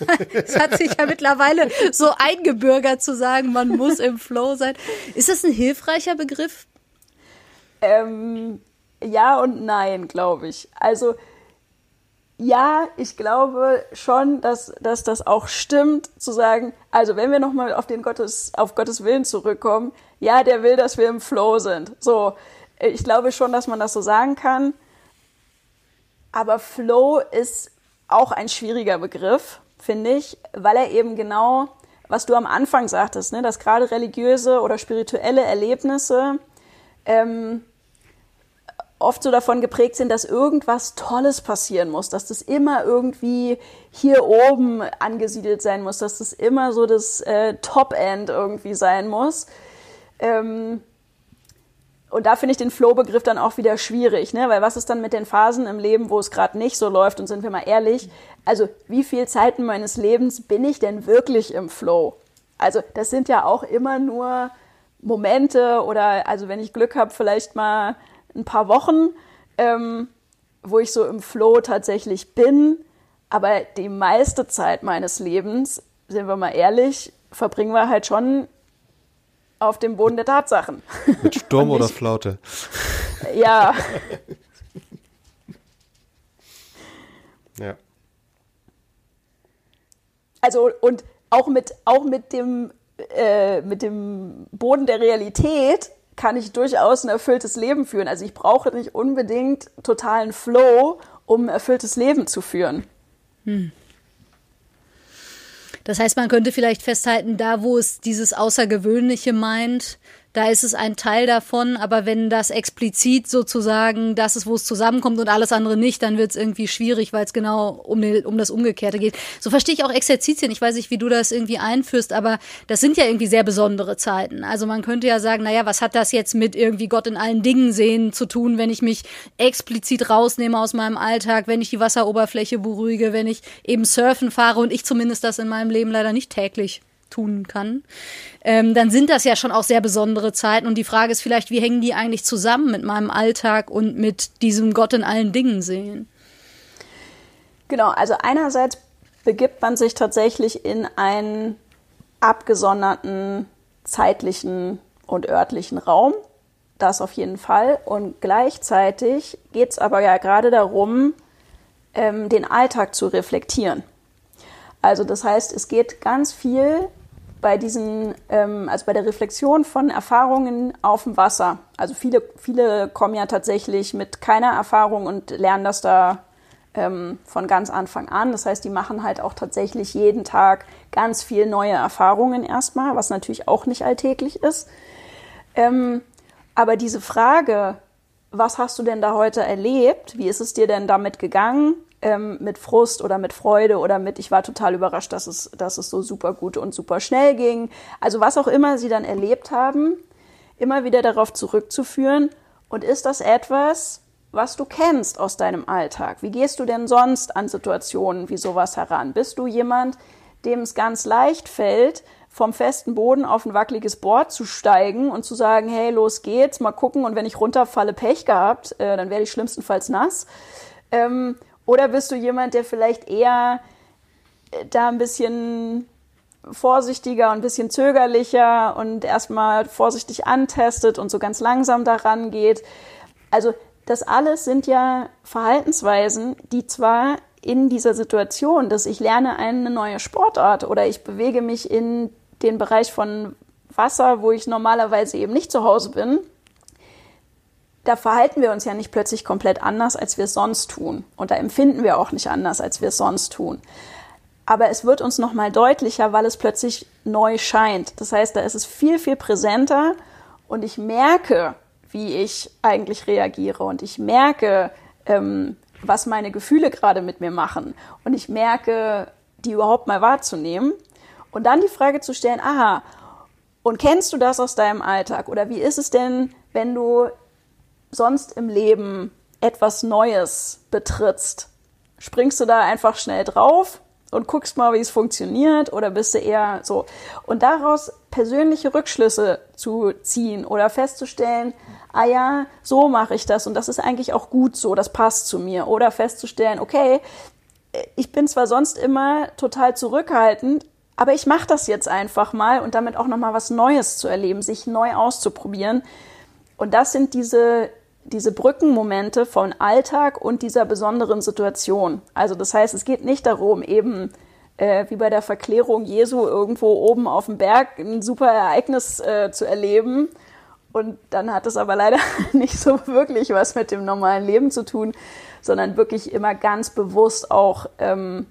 aber es hat sich ja mittlerweile so eingebürgert zu sagen, man muss im Flow sein. Ist das ein hilfreicher Begriff? Ähm, ja und nein, glaube ich. Also, ja, ich glaube schon, dass, dass das auch stimmt, zu sagen, also wenn wir nochmal auf den Gottes, auf Gottes Willen zurückkommen, ja, der will, dass wir im Flow sind. So, ich glaube schon, dass man das so sagen kann. Aber Flow ist auch ein schwieriger Begriff, finde ich, weil er eben genau, was du am Anfang sagtest, ne, dass gerade religiöse oder spirituelle Erlebnisse ähm, oft so davon geprägt sind, dass irgendwas Tolles passieren muss, dass das immer irgendwie hier oben angesiedelt sein muss, dass das immer so das äh, Top-End irgendwie sein muss. Ähm, und da finde ich den Flow-Begriff dann auch wieder schwierig, ne? weil was ist dann mit den Phasen im Leben, wo es gerade nicht so läuft? Und sind wir mal ehrlich, also wie viel Zeiten meines Lebens bin ich denn wirklich im Flow? Also das sind ja auch immer nur Momente oder also wenn ich Glück habe, vielleicht mal ein paar Wochen, ähm, wo ich so im Flow tatsächlich bin. Aber die meiste Zeit meines Lebens, sind wir mal ehrlich, verbringen wir halt schon auf dem Boden der Tatsachen. *laughs* Mit Sturm oder Flaute. Ja. *laughs* ja. Also und auch mit, auch mit dem, äh, mit dem Boden der Realität kann ich durchaus ein erfülltes Leben führen. Also ich brauche nicht unbedingt totalen Flow, um ein erfülltes Leben zu führen. Hm. Das heißt, man könnte vielleicht festhalten, da wo es dieses Außergewöhnliche meint, da ist es ein Teil davon, aber wenn das explizit sozusagen das ist, wo es zusammenkommt und alles andere nicht, dann wird es irgendwie schwierig, weil es genau um, den, um das Umgekehrte geht. So verstehe ich auch Exerzitien. Ich weiß nicht, wie du das irgendwie einführst, aber das sind ja irgendwie sehr besondere Zeiten. Also man könnte ja sagen, naja, was hat das jetzt mit irgendwie Gott in allen Dingen sehen zu tun, wenn ich mich explizit rausnehme aus meinem Alltag, wenn ich die Wasseroberfläche beruhige, wenn ich eben surfen fahre und ich zumindest das in meinem Leben leider nicht täglich tun kann, ähm, dann sind das ja schon auch sehr besondere Zeiten. Und die Frage ist vielleicht, wie hängen die eigentlich zusammen mit meinem Alltag und mit diesem Gott in allen Dingen sehen? Genau, also einerseits begibt man sich tatsächlich in einen abgesonderten zeitlichen und örtlichen Raum. Das auf jeden Fall. Und gleichzeitig geht es aber ja gerade darum, ähm, den Alltag zu reflektieren. Also das heißt, es geht ganz viel bei diesen, ähm, also bei der Reflexion von Erfahrungen auf dem Wasser. Also viele, viele kommen ja tatsächlich mit keiner Erfahrung und lernen das da ähm, von ganz Anfang an. Das heißt, die machen halt auch tatsächlich jeden Tag ganz viel neue Erfahrungen erstmal, was natürlich auch nicht alltäglich ist. Ähm, aber diese Frage, was hast du denn da heute erlebt? Wie ist es dir denn damit gegangen? Ähm, mit Frust oder mit Freude oder mit, ich war total überrascht, dass es, dass es so super gut und super schnell ging. Also was auch immer sie dann erlebt haben, immer wieder darauf zurückzuführen. Und ist das etwas, was du kennst aus deinem Alltag? Wie gehst du denn sonst an Situationen wie sowas heran? Bist du jemand, dem es ganz leicht fällt, vom festen Boden auf ein wackeliges Board zu steigen und zu sagen, hey, los geht's, mal gucken und wenn ich runterfalle, Pech gehabt, äh, dann werde ich schlimmstenfalls nass. Ähm, oder bist du jemand, der vielleicht eher äh, da ein bisschen vorsichtiger und ein bisschen zögerlicher und erstmal vorsichtig antestet und so ganz langsam daran geht? Also das alles sind ja Verhaltensweisen, die zwar in dieser Situation, dass ich lerne eine neue Sportart oder ich bewege mich in den Bereich von Wasser, wo ich normalerweise eben nicht zu Hause bin, da verhalten wir uns ja nicht plötzlich komplett anders, als wir es sonst tun. Und da empfinden wir auch nicht anders, als wir es sonst tun. Aber es wird uns nochmal deutlicher, weil es plötzlich neu scheint. Das heißt, da ist es viel, viel präsenter und ich merke, wie ich eigentlich reagiere und ich merke, ähm, was meine Gefühle gerade mit mir machen und ich merke, die überhaupt mal wahrzunehmen und dann die Frage zu stellen, aha, und kennst du das aus deinem Alltag oder wie ist es denn, wenn du sonst im Leben etwas Neues betrittst? Springst du da einfach schnell drauf und guckst mal, wie es funktioniert oder bist du eher so? Und daraus persönliche Rückschlüsse zu ziehen oder festzustellen, ah ja, so mache ich das und das ist eigentlich auch gut so, das passt zu mir. Oder festzustellen, okay, ich bin zwar sonst immer total zurückhaltend, aber ich mache das jetzt einfach mal und damit auch nochmal was Neues zu erleben, sich neu auszuprobieren. Und das sind diese diese Brückenmomente von Alltag und dieser besonderen Situation. Also das heißt, es geht nicht darum, eben äh, wie bei der Verklärung Jesu irgendwo oben auf dem Berg ein super Ereignis äh, zu erleben. Und dann hat es aber leider *laughs* nicht so wirklich was mit dem normalen Leben zu tun, sondern wirklich immer ganz bewusst auch ähm,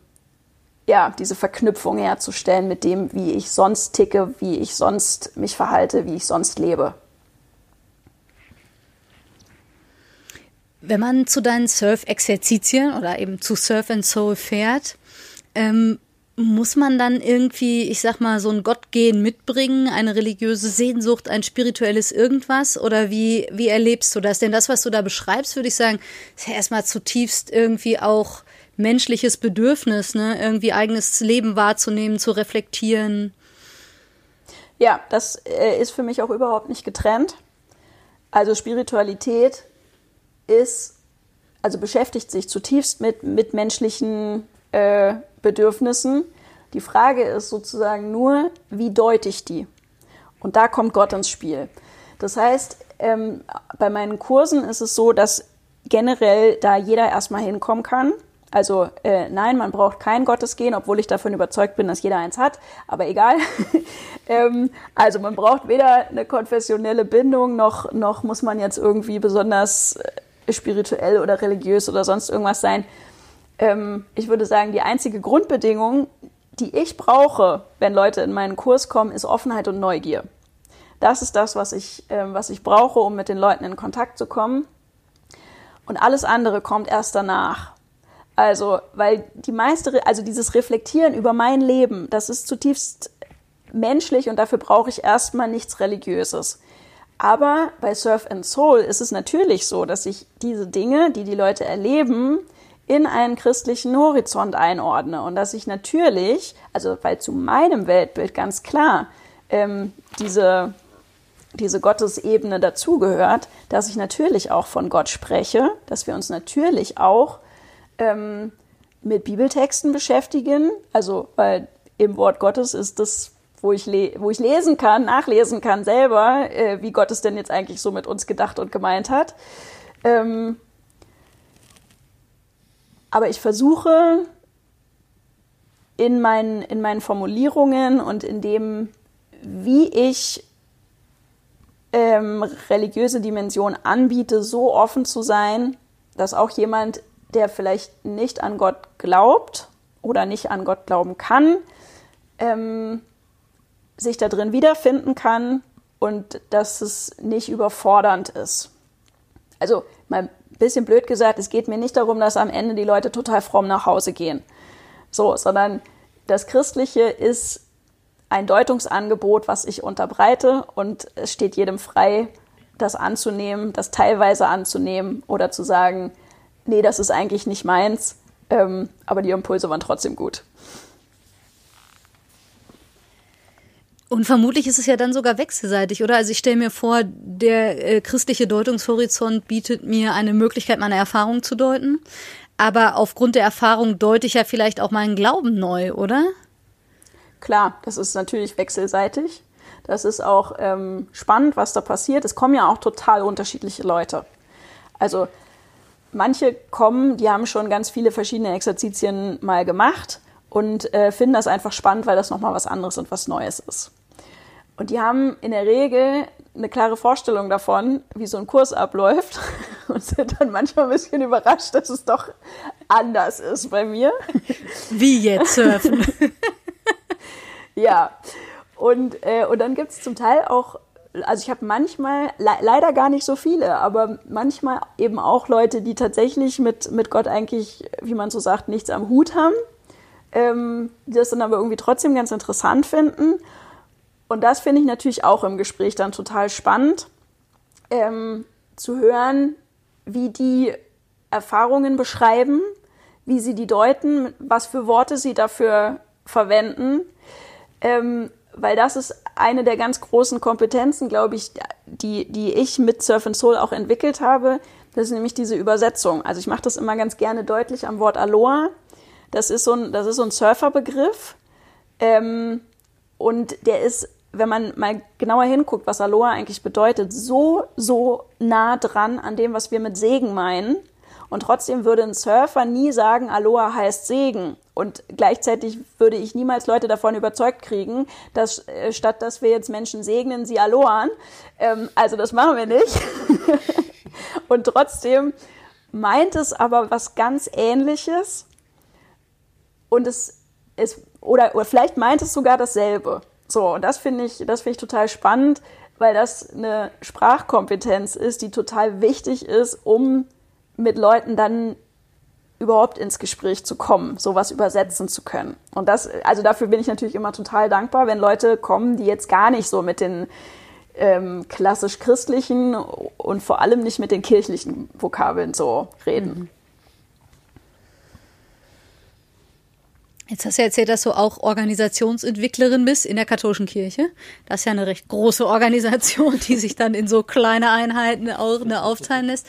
ja, diese Verknüpfung herzustellen mit dem, wie ich sonst ticke, wie ich sonst mich verhalte, wie ich sonst lebe. Wenn man zu deinen Surf-Exerzitien oder eben zu Surf and Soul fährt, ähm, muss man dann irgendwie, ich sag mal, so ein Gottgehen mitbringen, eine religiöse Sehnsucht, ein spirituelles irgendwas? Oder wie, wie erlebst du das? Denn das, was du da beschreibst, würde ich sagen, ist ja erstmal zutiefst irgendwie auch menschliches Bedürfnis, ne? Irgendwie eigenes Leben wahrzunehmen, zu reflektieren. Ja, das äh, ist für mich auch überhaupt nicht getrennt. Also Spiritualität ist, also beschäftigt sich zutiefst mit, mit menschlichen äh, Bedürfnissen. Die Frage ist sozusagen nur, wie deute ich die? Und da kommt Gott ins Spiel. Das heißt, ähm, bei meinen Kursen ist es so, dass generell da jeder erstmal hinkommen kann. Also äh, nein, man braucht kein Gottesgehen, obwohl ich davon überzeugt bin, dass jeder eins hat, aber egal. *laughs* ähm, also man braucht weder eine konfessionelle Bindung, noch, noch muss man jetzt irgendwie besonders äh, spirituell oder religiös oder sonst irgendwas sein ähm, ich würde sagen, die einzige Grundbedingung, die ich brauche, wenn Leute in meinen Kurs kommen, ist Offenheit und Neugier. Das ist das, was ich, äh, was ich brauche, um mit den Leuten in Kontakt zu kommen. Und alles andere kommt erst danach. Also, weil die meiste, also dieses Reflektieren über mein Leben, das ist zutiefst menschlich und dafür brauche ich erstmal nichts Religiöses. Aber bei Surf and Soul ist es natürlich so, dass ich diese Dinge, die die Leute erleben, in einen christlichen Horizont einordne und dass ich natürlich, also weil zu meinem Weltbild ganz klar ähm, diese, diese Gottesebene dazugehört, dass ich natürlich auch von Gott spreche, dass wir uns natürlich auch ähm, mit Bibeltexten beschäftigen, also weil im Wort Gottes ist das wo ich, wo ich lesen kann, nachlesen kann selber, äh, wie Gott es denn jetzt eigentlich so mit uns gedacht und gemeint hat. Ähm, aber ich versuche in meinen, in meinen Formulierungen und in dem, wie ich ähm, religiöse Dimension anbiete, so offen zu sein, dass auch jemand, der vielleicht nicht an Gott glaubt oder nicht an Gott glauben kann, ähm, sich da drin wiederfinden kann und dass es nicht überfordernd ist. Also mal bisschen blöd gesagt, es geht mir nicht darum, dass am Ende die Leute total fromm nach Hause gehen. So, sondern das Christliche ist ein Deutungsangebot, was ich unterbreite und es steht jedem frei, das anzunehmen, das teilweise anzunehmen oder zu sagen, nee, das ist eigentlich nicht meins, ähm, aber die Impulse waren trotzdem gut. Und vermutlich ist es ja dann sogar wechselseitig, oder? Also ich stelle mir vor, der äh, christliche Deutungshorizont bietet mir eine Möglichkeit, meine Erfahrung zu deuten. Aber aufgrund der Erfahrung deute ich ja vielleicht auch meinen Glauben neu, oder? Klar, das ist natürlich wechselseitig. Das ist auch ähm, spannend, was da passiert. Es kommen ja auch total unterschiedliche Leute. Also manche kommen, die haben schon ganz viele verschiedene Exerzitien mal gemacht und äh, finden das einfach spannend, weil das nochmal was anderes und was Neues ist. Und die haben in der Regel eine klare Vorstellung davon, wie so ein Kurs abläuft *laughs* und sind dann manchmal ein bisschen überrascht, dass es doch anders ist bei mir. *laughs* Wie jetzt surfen? *laughs* ja. Und, äh, und dann gibt es zum Teil auch, also ich habe manchmal, le leider gar nicht so viele, aber manchmal eben auch Leute, die tatsächlich mit, mit Gott eigentlich, wie man so sagt, nichts am Hut haben, ähm, die das dann aber irgendwie trotzdem ganz interessant finden und das finde ich natürlich auch im Gespräch dann total spannend, ähm, zu hören, wie die Erfahrungen beschreiben, wie sie die deuten, was für Worte sie dafür verwenden. Ähm, weil das ist eine der ganz großen Kompetenzen, glaube ich, die, die ich mit Surf and Soul auch entwickelt habe. Das ist nämlich diese Übersetzung. Also ich mache das immer ganz gerne deutlich am Wort Aloha. Das ist so ein, das ist so ein Surferbegriff. Ähm, und der ist wenn man mal genauer hinguckt, was Aloha eigentlich bedeutet, so, so nah dran an dem, was wir mit Segen meinen. Und trotzdem würde ein Surfer nie sagen, Aloha heißt Segen. Und gleichzeitig würde ich niemals Leute davon überzeugt kriegen, dass äh, statt dass wir jetzt Menschen segnen, sie Alohan. Ähm, also das machen wir nicht. *laughs* Und trotzdem meint es aber was ganz Ähnliches. Und es ist, oder, oder vielleicht meint es sogar dasselbe. So, und das finde ich, das finde ich total spannend, weil das eine Sprachkompetenz ist, die total wichtig ist, um mit Leuten dann überhaupt ins Gespräch zu kommen, sowas übersetzen zu können. Und das, also dafür bin ich natürlich immer total dankbar, wenn Leute kommen, die jetzt gar nicht so mit den ähm, klassisch christlichen und vor allem nicht mit den kirchlichen Vokabeln so reden. Mhm. Jetzt hast du erzählt, dass du auch Organisationsentwicklerin bist in der katholischen Kirche. Das ist ja eine recht große Organisation, die sich dann in so kleine Einheiten auch ne, aufteilen lässt.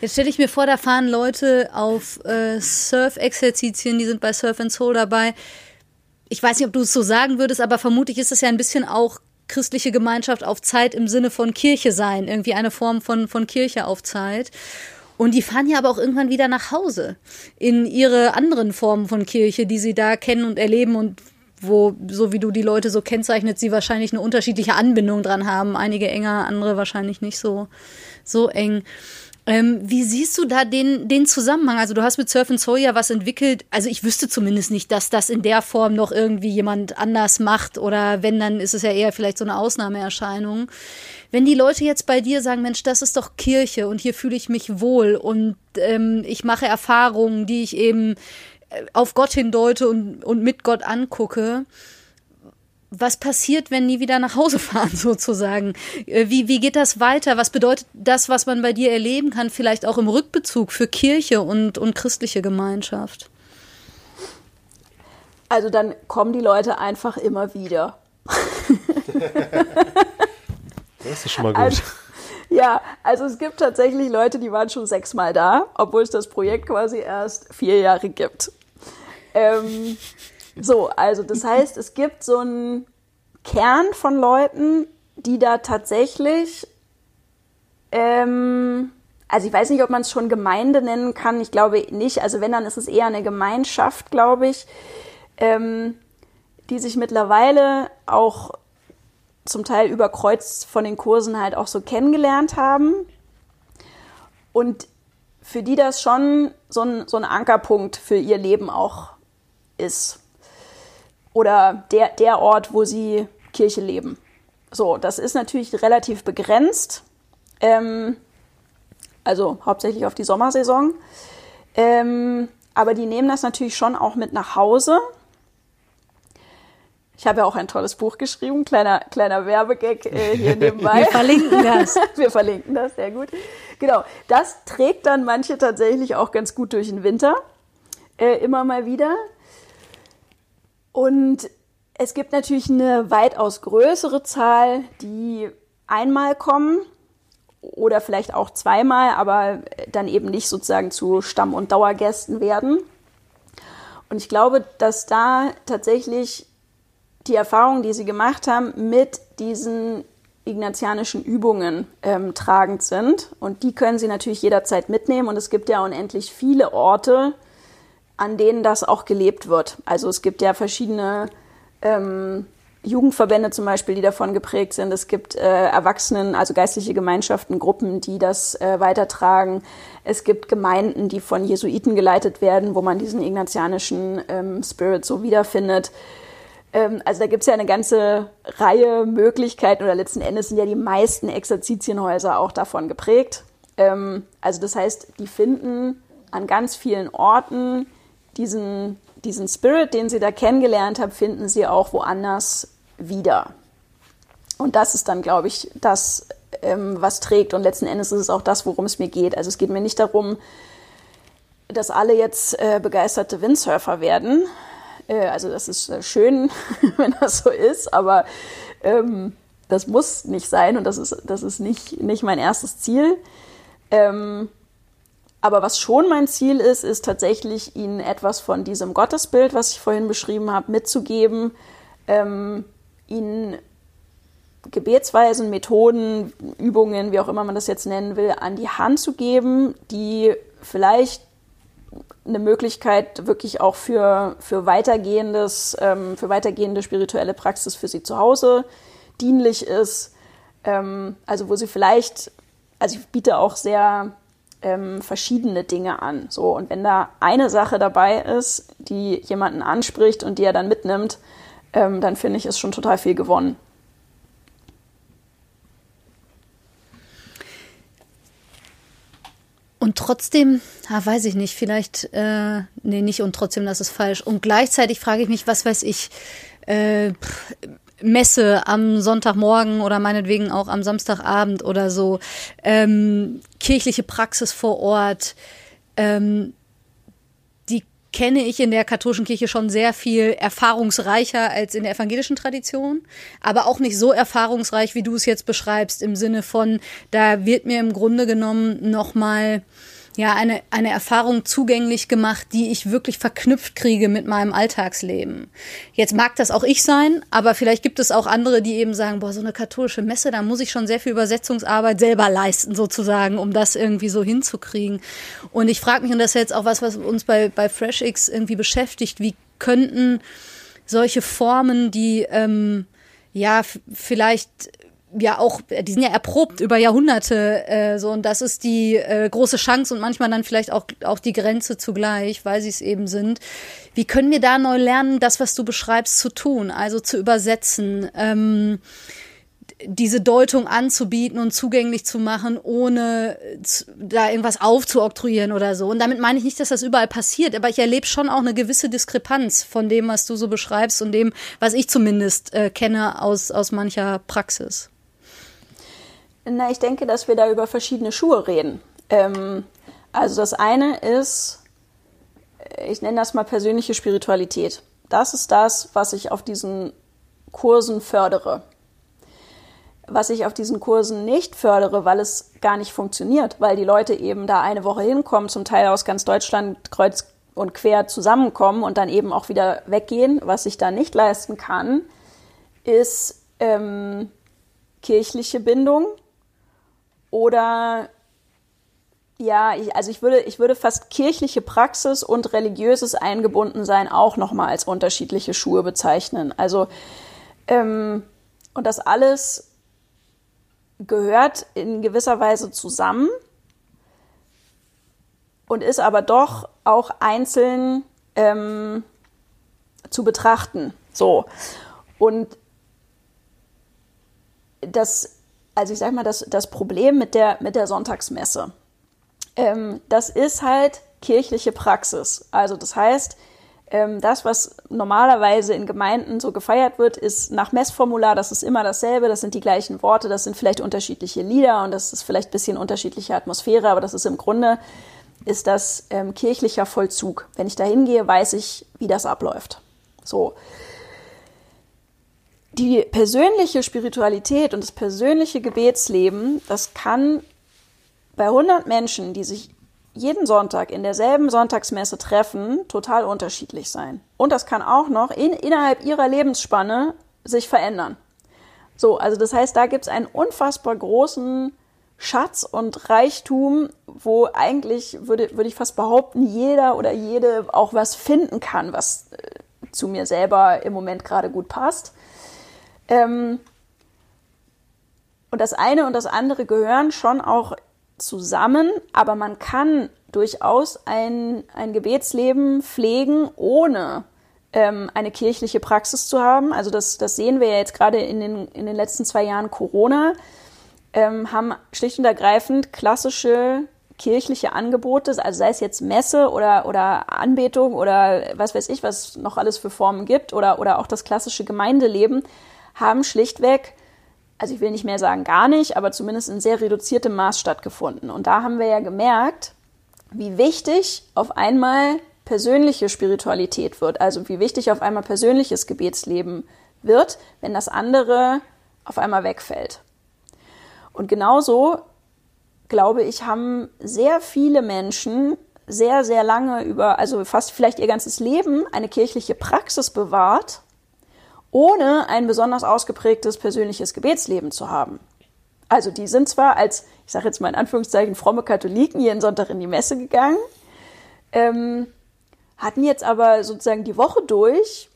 Jetzt stelle ich mir vor, da fahren Leute auf äh, Surf-Exerzitien, die sind bei Surf and Soul dabei. Ich weiß nicht, ob du es so sagen würdest, aber vermutlich ist das ja ein bisschen auch christliche Gemeinschaft auf Zeit im Sinne von Kirche sein, irgendwie eine Form von, von Kirche auf Zeit. Und die fahren ja aber auch irgendwann wieder nach Hause in ihre anderen Formen von Kirche, die sie da kennen und erleben und wo, so wie du die Leute so kennzeichnet, sie wahrscheinlich eine unterschiedliche Anbindung dran haben. Einige enger, andere wahrscheinlich nicht so, so eng. Ähm, wie siehst du da den, den Zusammenhang? Also du hast mit Surf and Soul ja was entwickelt. Also ich wüsste zumindest nicht, dass das in der Form noch irgendwie jemand anders macht oder wenn, dann ist es ja eher vielleicht so eine Ausnahmeerscheinung. Wenn die Leute jetzt bei dir sagen, Mensch, das ist doch Kirche und hier fühle ich mich wohl und ähm, ich mache Erfahrungen, die ich eben äh, auf Gott hindeute und, und mit Gott angucke, was passiert, wenn die wieder nach Hause *laughs* fahren, sozusagen? Äh, wie, wie geht das weiter? Was bedeutet das, was man bei dir erleben kann, vielleicht auch im Rückbezug für Kirche und, und christliche Gemeinschaft? Also dann kommen die Leute einfach immer wieder. *laughs* das ist schon mal gut. Also, ja, also es gibt tatsächlich Leute, die waren schon sechsmal da, obwohl es das Projekt quasi erst vier Jahre gibt. Ähm, *laughs* so, also das heißt, es gibt so einen Kern von Leuten, die da tatsächlich, ähm, also ich weiß nicht, ob man es schon Gemeinde nennen kann, ich glaube nicht. Also wenn, dann ist es eher eine Gemeinschaft, glaube ich, ähm, die sich mittlerweile auch zum Teil über Kreuz von den Kursen halt auch so kennengelernt haben. Und für die das schon so ein, so ein Ankerpunkt für ihr Leben auch ist oder der, der Ort, wo sie Kirche leben. So, das ist natürlich relativ begrenzt, ähm, also hauptsächlich auf die Sommersaison. Ähm, aber die nehmen das natürlich schon auch mit nach Hause. Ich habe ja auch ein tolles Buch geschrieben, kleiner, kleiner Werbegag äh, hier nebenbei. Wir verlinken das. *laughs* Wir verlinken das, sehr gut. Genau, das trägt dann manche tatsächlich auch ganz gut durch den Winter, äh, immer mal wieder. Und es gibt natürlich eine weitaus größere Zahl, die einmal kommen oder vielleicht auch zweimal, aber dann eben nicht sozusagen zu Stamm- und Dauergästen werden. Und ich glaube, dass da tatsächlich die Erfahrungen, die sie gemacht haben, mit diesen ignatianischen Übungen ähm, tragend sind. Und die können sie natürlich jederzeit mitnehmen. Und es gibt ja unendlich viele Orte, an denen das auch gelebt wird. Also es gibt ja verschiedene ähm, Jugendverbände zum Beispiel, die davon geprägt sind. Es gibt äh, Erwachsenen, also geistliche Gemeinschaften, Gruppen, die das äh, weitertragen. Es gibt Gemeinden, die von Jesuiten geleitet werden, wo man diesen ignatianischen ähm, Spirit so wiederfindet. Ähm, also da gibt es ja eine ganze Reihe Möglichkeiten oder letzten Endes sind ja die meisten Exerzitienhäuser auch davon geprägt. Ähm, also das heißt, die finden an ganz vielen Orten diesen, diesen Spirit, den sie da kennengelernt haben, finden sie auch woanders wieder. Und das ist dann, glaube ich, das, ähm, was trägt. Und letzten Endes ist es auch das, worum es mir geht. Also es geht mir nicht darum, dass alle jetzt äh, begeisterte Windsurfer werden. Äh, also das ist äh, schön, *laughs* wenn das so ist, aber ähm, das muss nicht sein und das ist, das ist nicht, nicht mein erstes Ziel. Ähm, aber was schon mein Ziel ist, ist tatsächlich ihnen etwas von diesem Gottesbild, was ich vorhin beschrieben habe, mitzugeben, ähm, ihnen Gebetsweisen, Methoden, Übungen, wie auch immer man das jetzt nennen will, an die Hand zu geben, die vielleicht eine Möglichkeit wirklich auch für, für weitergehendes, ähm, für weitergehende spirituelle Praxis für sie zu Hause dienlich ist. Ähm, also wo sie vielleicht, also ich biete auch sehr ähm, verschiedene Dinge an. So, und wenn da eine Sache dabei ist, die jemanden anspricht und die er dann mitnimmt, ähm, dann finde ich, ist schon total viel gewonnen. Und trotzdem, ah, weiß ich nicht, vielleicht, äh, nee, nicht und trotzdem, das ist falsch. Und gleichzeitig frage ich mich, was weiß ich, äh, Messe am Sonntagmorgen oder meinetwegen auch am Samstagabend oder so, ähm, kirchliche Praxis vor Ort, ähm, die kenne ich in der katholischen Kirche schon sehr viel erfahrungsreicher als in der evangelischen Tradition, aber auch nicht so erfahrungsreich, wie du es jetzt beschreibst, im Sinne von, da wird mir im Grunde genommen nochmal ja, eine, eine Erfahrung zugänglich gemacht, die ich wirklich verknüpft kriege mit meinem Alltagsleben. Jetzt mag das auch ich sein, aber vielleicht gibt es auch andere, die eben sagen, boah, so eine katholische Messe, da muss ich schon sehr viel Übersetzungsarbeit selber leisten, sozusagen, um das irgendwie so hinzukriegen. Und ich frage mich, und das ist jetzt auch was, was uns bei, bei FreshX irgendwie beschäftigt, wie könnten solche Formen, die ähm, ja vielleicht ja auch, die sind ja erprobt über Jahrhunderte äh, so und das ist die äh, große Chance und manchmal dann vielleicht auch auch die Grenze zugleich, weil sie es eben sind. Wie können wir da neu lernen, das, was du beschreibst, zu tun, also zu übersetzen, ähm, diese Deutung anzubieten und zugänglich zu machen, ohne da irgendwas aufzuoktroyieren oder so. Und damit meine ich nicht, dass das überall passiert, aber ich erlebe schon auch eine gewisse Diskrepanz von dem, was du so beschreibst und dem, was ich zumindest äh, kenne aus, aus mancher Praxis. Na, ich denke, dass wir da über verschiedene Schuhe reden. Ähm, also das eine ist, ich nenne das mal persönliche Spiritualität. Das ist das, was ich auf diesen Kursen fördere. Was ich auf diesen Kursen nicht fördere, weil es gar nicht funktioniert, weil die Leute eben da eine Woche hinkommen, zum Teil aus ganz Deutschland kreuz und quer zusammenkommen und dann eben auch wieder weggehen. Was ich da nicht leisten kann, ist ähm, kirchliche Bindung, oder ja, ich, also ich würde, ich würde fast kirchliche Praxis und religiöses Eingebundensein auch nochmal als unterschiedliche Schuhe bezeichnen. Also, ähm, und das alles gehört in gewisser Weise zusammen und ist aber doch auch einzeln ähm, zu betrachten. So. Und das also ich sag mal, das, das Problem mit der, mit der Sonntagsmesse, ähm, das ist halt kirchliche Praxis. Also das heißt, ähm, das, was normalerweise in Gemeinden so gefeiert wird, ist nach Messformular, das ist immer dasselbe, das sind die gleichen Worte, das sind vielleicht unterschiedliche Lieder und das ist vielleicht ein bisschen unterschiedliche Atmosphäre, aber das ist im Grunde, ist das ähm, kirchlicher Vollzug. Wenn ich da hingehe, weiß ich, wie das abläuft. So die persönliche Spiritualität und das persönliche Gebetsleben, das kann bei 100 Menschen, die sich jeden Sonntag in derselben Sonntagsmesse treffen, total unterschiedlich sein. Und das kann auch noch in, innerhalb ihrer Lebensspanne sich verändern. So, also das heißt, da gibt es einen unfassbar großen Schatz und Reichtum, wo eigentlich, würde, würde ich fast behaupten, jeder oder jede auch was finden kann, was äh, zu mir selber im Moment gerade gut passt. Ähm, und das eine und das andere gehören schon auch zusammen, aber man kann durchaus ein, ein Gebetsleben pflegen, ohne ähm, eine kirchliche Praxis zu haben. Also das, das sehen wir ja jetzt gerade in den, in den letzten zwei Jahren Corona, ähm, haben schlicht und ergreifend klassische kirchliche Angebote, also sei es jetzt Messe oder, oder Anbetung oder was weiß ich, was noch alles für Formen gibt oder, oder auch das klassische Gemeindeleben, haben schlichtweg, also ich will nicht mehr sagen gar nicht, aber zumindest in sehr reduziertem Maß stattgefunden. Und da haben wir ja gemerkt, wie wichtig auf einmal persönliche Spiritualität wird, also wie wichtig auf einmal persönliches Gebetsleben wird, wenn das andere auf einmal wegfällt. Und genauso, glaube ich, haben sehr viele Menschen sehr, sehr lange über, also fast vielleicht ihr ganzes Leben eine kirchliche Praxis bewahrt, ohne ein besonders ausgeprägtes persönliches Gebetsleben zu haben. Also die sind zwar als, ich sage jetzt mal in Anführungszeichen, fromme Katholiken jeden Sonntag in die Messe gegangen, ähm, hatten jetzt aber sozusagen die Woche durch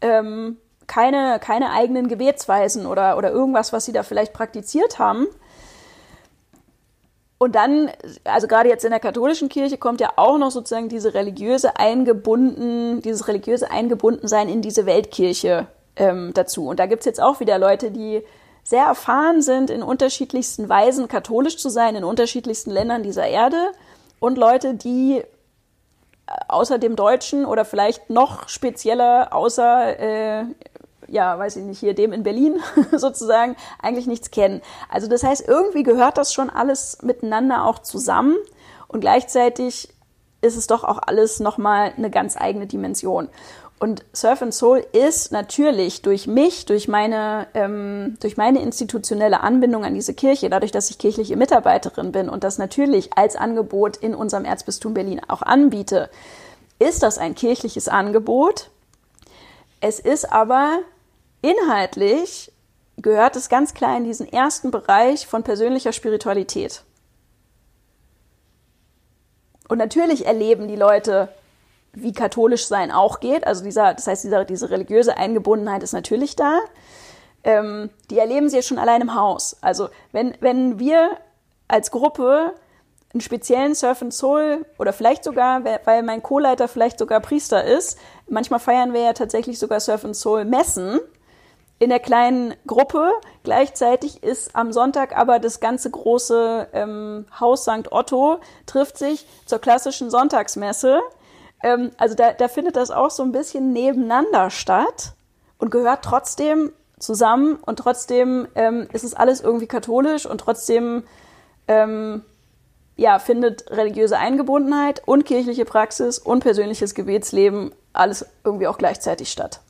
ähm, keine, keine eigenen Gebetsweisen oder, oder irgendwas, was sie da vielleicht praktiziert haben. Und dann, also gerade jetzt in der katholischen Kirche kommt ja auch noch sozusagen diese religiöse eingebunden, dieses religiöse Eingebundensein in diese Weltkirche ähm, dazu. Und da gibt's jetzt auch wieder Leute, die sehr erfahren sind, in unterschiedlichsten Weisen katholisch zu sein, in unterschiedlichsten Ländern dieser Erde. und Leute, die äh, außer dem Deutschen oder vielleicht noch spezieller außer, äh, ja, weiß ich nicht, hier dem in Berlin *laughs* sozusagen, eigentlich nichts kennen. Also das heißt, irgendwie gehört das schon alles miteinander auch zusammen und gleichzeitig ist es doch auch alles nochmal eine ganz eigene Dimension. Und Surf and Soul ist natürlich durch mich, durch meine, ähm, durch meine institutionelle Anbindung an diese Kirche, dadurch, dass ich kirchliche Mitarbeiterin bin und das natürlich als Angebot in unserem Erzbistum Berlin auch anbiete, ist das ein kirchliches Angebot. Es ist aber inhaltlich, gehört es ganz klar in diesen ersten Bereich von persönlicher Spiritualität. Und natürlich erleben die Leute wie katholisch sein auch geht. Also dieser, das heißt, dieser, diese religiöse Eingebundenheit ist natürlich da. Ähm, die erleben sie ja schon allein im Haus. Also wenn, wenn wir als Gruppe einen speziellen Surf and Soul oder vielleicht sogar, weil mein Co-Leiter vielleicht sogar Priester ist, manchmal feiern wir ja tatsächlich sogar Surf and Soul Messen in der kleinen Gruppe. Gleichzeitig ist am Sonntag aber das ganze große ähm, Haus St. Otto trifft sich zur klassischen Sonntagsmesse ähm, also da, da findet das auch so ein bisschen nebeneinander statt und gehört trotzdem zusammen und trotzdem ähm, ist es alles irgendwie katholisch und trotzdem ähm, ja, findet religiöse Eingebundenheit und kirchliche Praxis und persönliches Gebetsleben alles irgendwie auch gleichzeitig statt.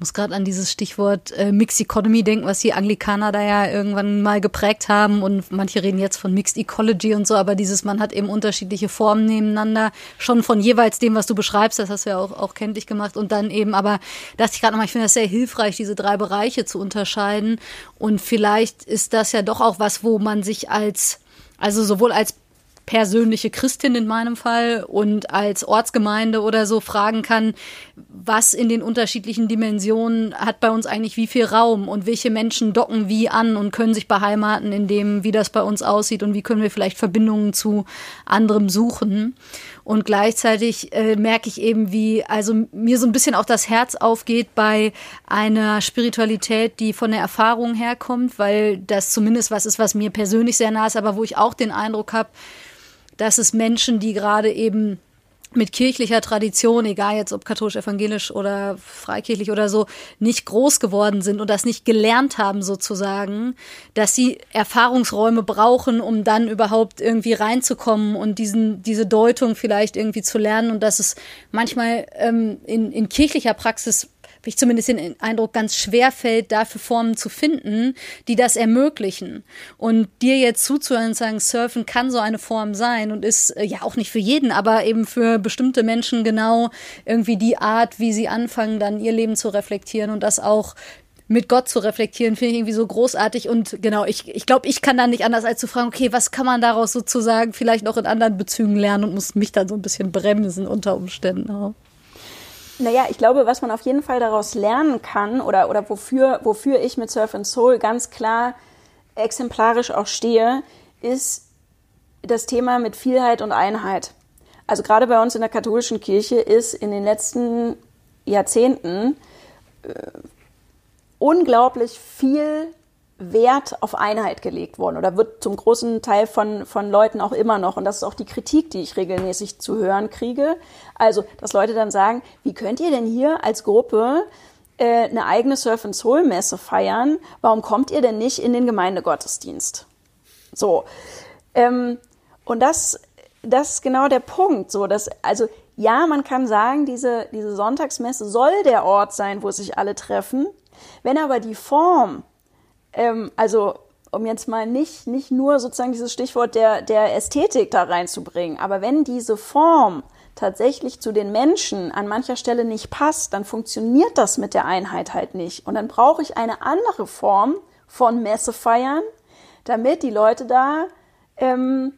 Muss gerade an dieses Stichwort äh, Mixed Economy denken, was die Anglikaner da ja irgendwann mal geprägt haben. Und manche reden jetzt von Mixed Ecology und so, aber dieses, man hat eben unterschiedliche Formen nebeneinander, schon von jeweils dem, was du beschreibst, das hast du ja auch, auch kenntlich gemacht. Und dann eben, aber dachte ich gerade nochmal, ich finde das sehr hilfreich, diese drei Bereiche zu unterscheiden. Und vielleicht ist das ja doch auch was, wo man sich als also sowohl als persönliche Christin in meinem Fall und als Ortsgemeinde oder so fragen kann, was in den unterschiedlichen Dimensionen hat bei uns eigentlich wie viel Raum und welche Menschen docken wie an und können sich beheimaten in dem, wie das bei uns aussieht und wie können wir vielleicht Verbindungen zu anderem suchen. Und gleichzeitig äh, merke ich eben, wie also mir so ein bisschen auch das Herz aufgeht bei einer Spiritualität, die von der Erfahrung herkommt, weil das zumindest was ist, was mir persönlich sehr nah ist, aber wo ich auch den Eindruck habe, dass es Menschen, die gerade eben mit kirchlicher Tradition, egal jetzt ob katholisch, evangelisch oder freikirchlich oder so, nicht groß geworden sind und das nicht gelernt haben sozusagen, dass sie Erfahrungsräume brauchen, um dann überhaupt irgendwie reinzukommen und diesen, diese Deutung vielleicht irgendwie zu lernen und dass es manchmal ähm, in, in kirchlicher Praxis ich zumindest den Eindruck, ganz schwer fällt, dafür Formen zu finden, die das ermöglichen. Und dir jetzt zuzuhören und sagen, Surfen kann so eine Form sein und ist äh, ja auch nicht für jeden, aber eben für bestimmte Menschen genau irgendwie die Art, wie sie anfangen, dann ihr Leben zu reflektieren und das auch mit Gott zu reflektieren, finde ich irgendwie so großartig. Und genau, ich, ich glaube, ich kann da nicht anders als zu fragen, okay, was kann man daraus sozusagen vielleicht noch in anderen Bezügen lernen und muss mich dann so ein bisschen bremsen unter Umständen auch. Naja, ich glaube, was man auf jeden Fall daraus lernen kann oder, oder wofür, wofür ich mit Surf and Soul ganz klar exemplarisch auch stehe, ist das Thema mit Vielheit und Einheit. Also gerade bei uns in der katholischen Kirche ist in den letzten Jahrzehnten äh, unglaublich viel Wert auf Einheit gelegt worden oder wird zum großen Teil von, von Leuten auch immer noch. Und das ist auch die Kritik, die ich regelmäßig zu hören kriege. Also, dass Leute dann sagen, wie könnt ihr denn hier als Gruppe äh, eine eigene Surf and Soul Messe feiern? Warum kommt ihr denn nicht in den Gemeindegottesdienst? So. Ähm, und das, das ist genau der Punkt. So, dass, also, ja, man kann sagen, diese, diese Sonntagsmesse soll der Ort sein, wo sich alle treffen. Wenn aber die Form ähm, also um jetzt mal nicht, nicht nur sozusagen dieses Stichwort der, der Ästhetik da reinzubringen, aber wenn diese Form tatsächlich zu den Menschen an mancher Stelle nicht passt, dann funktioniert das mit der Einheit halt nicht. Und dann brauche ich eine andere Form von Messe feiern, damit die Leute da ähm,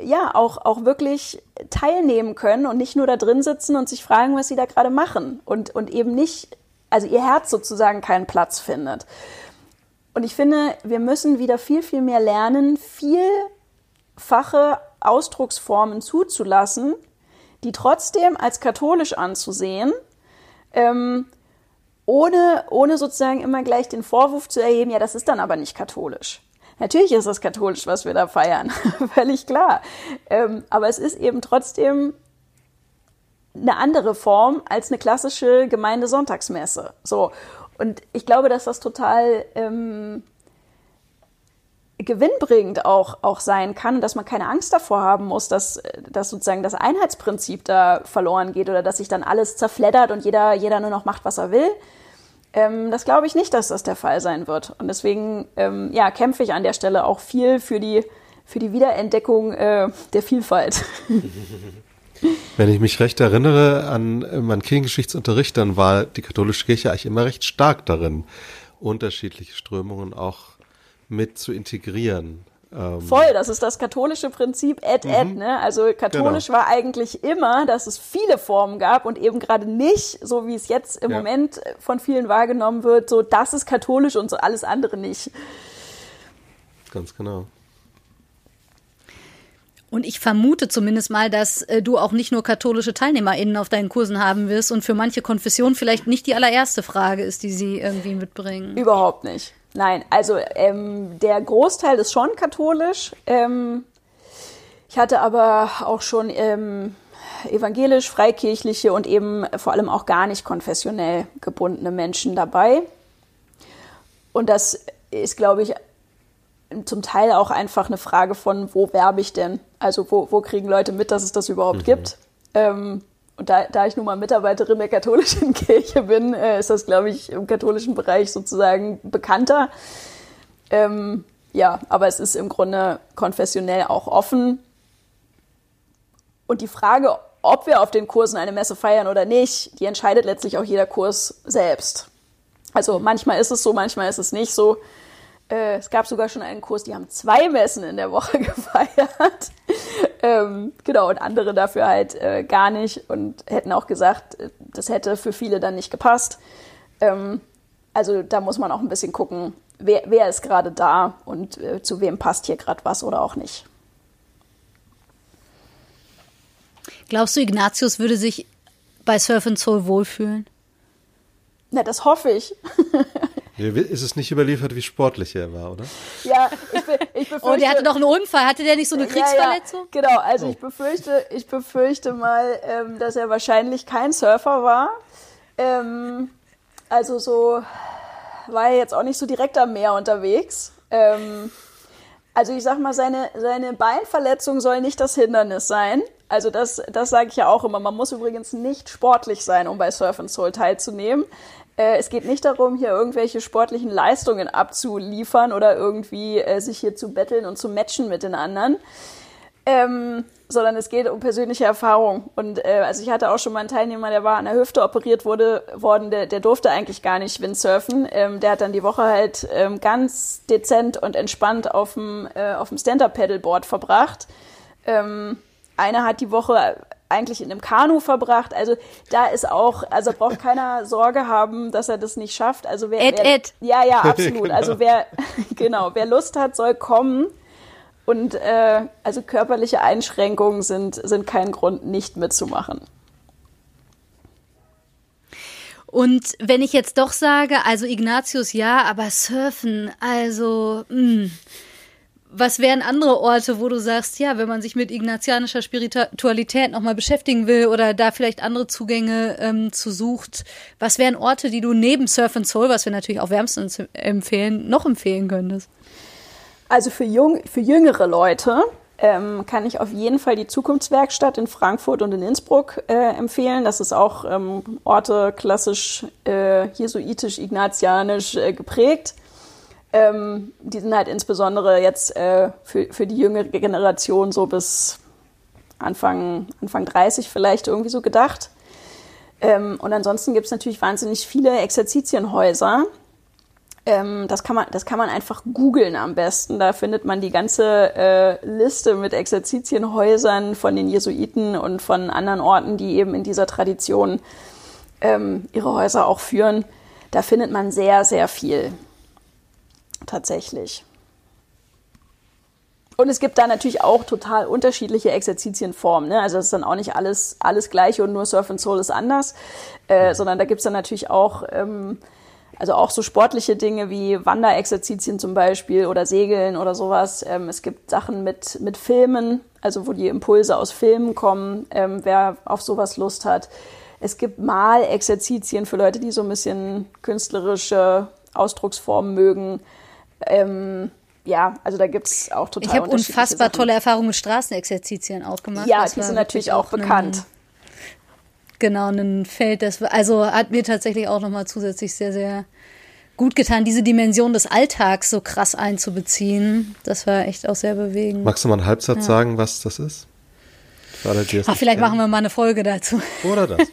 ja auch, auch wirklich teilnehmen können und nicht nur da drin sitzen und sich fragen, was sie da gerade machen und, und eben nicht, also ihr Herz sozusagen keinen Platz findet. Und ich finde, wir müssen wieder viel, viel mehr lernen, vielfache Ausdrucksformen zuzulassen, die trotzdem als katholisch anzusehen, ähm, ohne, ohne sozusagen immer gleich den Vorwurf zu erheben, ja, das ist dann aber nicht katholisch. Natürlich ist es katholisch, was wir da feiern, *laughs* völlig klar. Ähm, aber es ist eben trotzdem eine andere Form als eine klassische Gemeindesonntagsmesse. So. Und ich glaube, dass das total ähm, gewinnbringend auch, auch sein kann, dass man keine Angst davor haben muss, dass, dass sozusagen das Einheitsprinzip da verloren geht oder dass sich dann alles zerfleddert und jeder, jeder nur noch macht, was er will. Ähm, das glaube ich nicht, dass das der Fall sein wird. Und deswegen ähm, ja, kämpfe ich an der Stelle auch viel für die, für die Wiederentdeckung äh, der Vielfalt. *laughs* Wenn ich mich recht erinnere an meinen Kirchengeschichtsunterricht, dann war die katholische Kirche eigentlich immer recht stark darin, unterschiedliche Strömungen auch mit zu integrieren. Ähm Voll, das ist das katholische Prinzip et et. Mhm. Ne? Also katholisch genau. war eigentlich immer, dass es viele Formen gab und eben gerade nicht, so wie es jetzt im ja. Moment von vielen wahrgenommen wird, so das ist katholisch und so alles andere nicht. Ganz genau. Und ich vermute zumindest mal, dass äh, du auch nicht nur katholische TeilnehmerInnen auf deinen Kursen haben wirst und für manche Konfessionen vielleicht nicht die allererste Frage ist, die sie irgendwie mitbringen. Überhaupt nicht. Nein, also ähm, der Großteil ist schon katholisch. Ähm, ich hatte aber auch schon ähm, evangelisch, freikirchliche und eben vor allem auch gar nicht konfessionell gebundene Menschen dabei. Und das ist, glaube ich, zum Teil auch einfach eine Frage von, wo werbe ich denn? Also wo, wo kriegen Leute mit, dass es das überhaupt mhm. gibt? Ähm, und da, da ich nun mal Mitarbeiterin der katholischen *laughs* Kirche bin, äh, ist das, glaube ich, im katholischen Bereich sozusagen bekannter. Ähm, ja, aber es ist im Grunde konfessionell auch offen. Und die Frage, ob wir auf den Kursen eine Messe feiern oder nicht, die entscheidet letztlich auch jeder Kurs selbst. Also manchmal ist es so, manchmal ist es nicht so. Äh, es gab sogar schon einen Kurs, die haben zwei Messen in der Woche *laughs* gefeiert. ähm, genau, und andere dafür halt äh, gar nicht und hätten auch gesagt, äh, das hätte für viele dann nicht gepasst. Ähm, also da muss man auch ein bisschen gucken, wer, wer ist gerade da und äh, zu wem passt hier gerade was oder auch nicht. Glaubst du, Ignatius würde sich bei Surf and Soul wohlfühlen? Na, das hoffe ich. *laughs* Ist es nicht überliefert, wie sportlich er war, oder? Ja, ich, ich *laughs* befürchte. Oh, der hatte doch einen Unfall. Hatte der nicht so eine Kriegsverletzung? Ja, ja, genau, also oh. ich befürchte, ich befürchte mal, ähm, dass er wahrscheinlich kein Surfer war. Ähm, also so war er jetzt auch nicht so direkt am Meer unterwegs. Ähm, also ich sag mal, seine, seine Beinverletzung soll nicht das Hindernis sein. Also das, das sage ich ja auch immer. Man muss übrigens nicht sportlich sein, um bei Surf and Soul teilzunehmen. Äh, es geht nicht darum, hier irgendwelche sportlichen Leistungen abzuliefern oder irgendwie äh, sich hier zu betteln und zu matchen mit den anderen. Ähm, sondern es geht um persönliche Erfahrung. Und äh, also ich hatte auch schon mal einen Teilnehmer, der war an der Hüfte operiert wurde, worden, der, der durfte eigentlich gar nicht Windsurfen. Ähm, der hat dann die Woche halt ähm, ganz dezent und entspannt auf dem, äh, Stand-Up-Paddleboard verbracht. Ähm, einer hat die Woche eigentlich in einem Kanu verbracht. Also da ist auch, also braucht keiner Sorge haben, dass er das nicht schafft. Also wer, Ed, wer Ed. ja, ja, *laughs* absolut. genau. Also wer, *laughs* genau, wer Lust hat, soll kommen. Und äh, also körperliche Einschränkungen sind, sind kein Grund, nicht mitzumachen. Und wenn ich jetzt doch sage, also Ignatius ja, aber Surfen, also mh, hm, was wären andere Orte, wo du sagst, ja, wenn man sich mit ignatianischer Spiritualität nochmal beschäftigen will oder da vielleicht andere Zugänge ähm, zu sucht, was wären Orte, die du neben Surf and Soul, was wir natürlich auch wärmstens empfehlen, noch empfehlen könntest? Also für, jung, für jüngere Leute ähm, kann ich auf jeden Fall die Zukunftswerkstatt in Frankfurt und in Innsbruck äh, empfehlen. Das ist auch ähm, Orte klassisch äh, jesuitisch-ignatianisch äh, geprägt. Ähm, die sind halt insbesondere jetzt äh, für, für die jüngere Generation so bis Anfang, Anfang 30 vielleicht irgendwie so gedacht. Ähm, und ansonsten gibt es natürlich wahnsinnig viele Exerzitienhäuser. Ähm, das, kann man, das kann man einfach googeln am besten. Da findet man die ganze äh, Liste mit Exerzitienhäusern von den Jesuiten und von anderen Orten, die eben in dieser Tradition ähm, ihre Häuser auch führen. Da findet man sehr, sehr viel tatsächlich. Und es gibt da natürlich auch total unterschiedliche Exerzitienformen. Ne? Also es ist dann auch nicht alles, alles gleich und nur Surf and Soul ist anders, äh, sondern da gibt es dann natürlich auch, ähm, Also auch so sportliche Dinge wie Wanderexerzitien zum Beispiel oder Segeln oder sowas. Ähm, es gibt Sachen mit, mit Filmen, also wo die Impulse aus Filmen kommen, ähm, wer auf sowas Lust hat. Es gibt Malexerzitien für Leute, die so ein bisschen künstlerische Ausdrucksformen mögen. Ähm, ja, also da gibt es auch total Ich habe unfassbar Sachen. tolle Erfahrungen mit Straßenexerzitien auch gemacht. Ja, das die sind natürlich auch bekannt. Ein, genau, ein Feld, das also hat mir tatsächlich auch nochmal zusätzlich sehr, sehr gut getan, diese Dimension des Alltags so krass einzubeziehen. Das war echt auch sehr bewegend. Magst du mal einen Halbsatz ja. sagen, was das ist? Alle, Ach, vielleicht machen wir mal eine Folge dazu. Oder das. *laughs*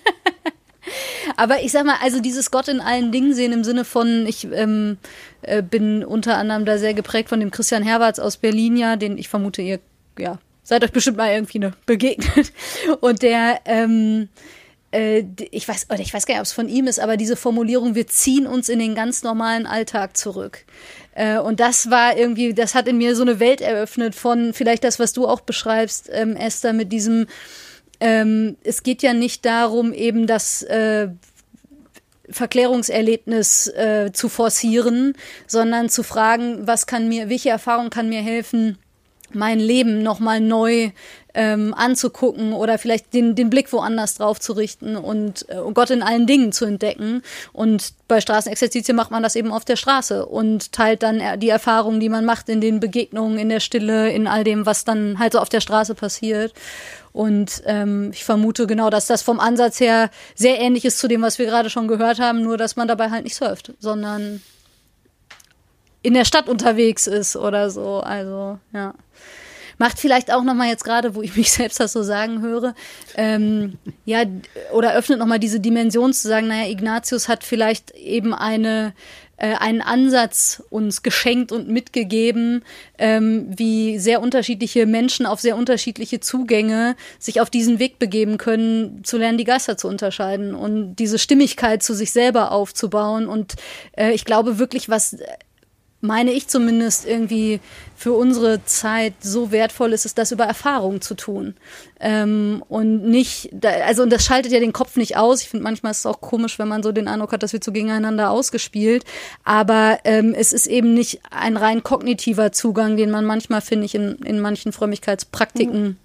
Aber ich sag mal, also dieses Gott in allen Dingen sehen im Sinne von, ich ähm, äh, bin unter anderem da sehr geprägt von dem Christian Herberts aus Berlin, ja, den ich vermute, ihr, ja, seid euch bestimmt mal irgendwie ne, begegnet. *laughs* Und der, ähm, äh, ich weiß, oder ich weiß gar nicht, ob es von ihm ist, aber diese Formulierung, wir ziehen uns in den ganz normalen Alltag zurück. Äh, und das war irgendwie, das hat in mir so eine Welt eröffnet von vielleicht das, was du auch beschreibst, ähm, Esther, mit diesem, ähm, es geht ja nicht darum, eben das äh, Verklärungserlebnis äh, zu forcieren, sondern zu fragen, was kann mir, welche Erfahrung kann mir helfen, mein Leben nochmal neu ähm, anzugucken oder vielleicht den, den Blick woanders drauf zu richten und äh, Gott in allen Dingen zu entdecken. Und bei Straßenexerzitien macht man das eben auf der Straße und teilt dann die Erfahrungen, die man macht in den Begegnungen, in der Stille, in all dem, was dann halt so auf der Straße passiert. Und ähm, ich vermute genau, dass das vom Ansatz her sehr ähnlich ist zu dem, was wir gerade schon gehört haben, nur dass man dabei halt nicht surft, sondern in der Stadt unterwegs ist oder so. Also, ja. Macht vielleicht auch nochmal jetzt gerade, wo ich mich *laughs* selbst das so sagen höre, ähm, ja, oder öffnet nochmal diese Dimension zu sagen, naja, Ignatius hat vielleicht eben eine äh, einen Ansatz uns geschenkt und mitgegeben, ähm, wie sehr unterschiedliche Menschen auf sehr unterschiedliche Zugänge sich auf diesen Weg begeben können, zu lernen, die Geister zu unterscheiden und diese Stimmigkeit zu sich selber aufzubauen. Und äh, ich glaube wirklich, was meine ich zumindest, irgendwie für unsere Zeit so wertvoll ist, ist das über Erfahrung zu tun. Ähm, und nicht, also und das schaltet ja den Kopf nicht aus. Ich finde manchmal ist es auch komisch, wenn man so den Eindruck hat, dass wir zu gegeneinander ausgespielt. Aber ähm, es ist eben nicht ein rein kognitiver Zugang, den man manchmal, finde ich, in, in manchen Frömmigkeitspraktiken mhm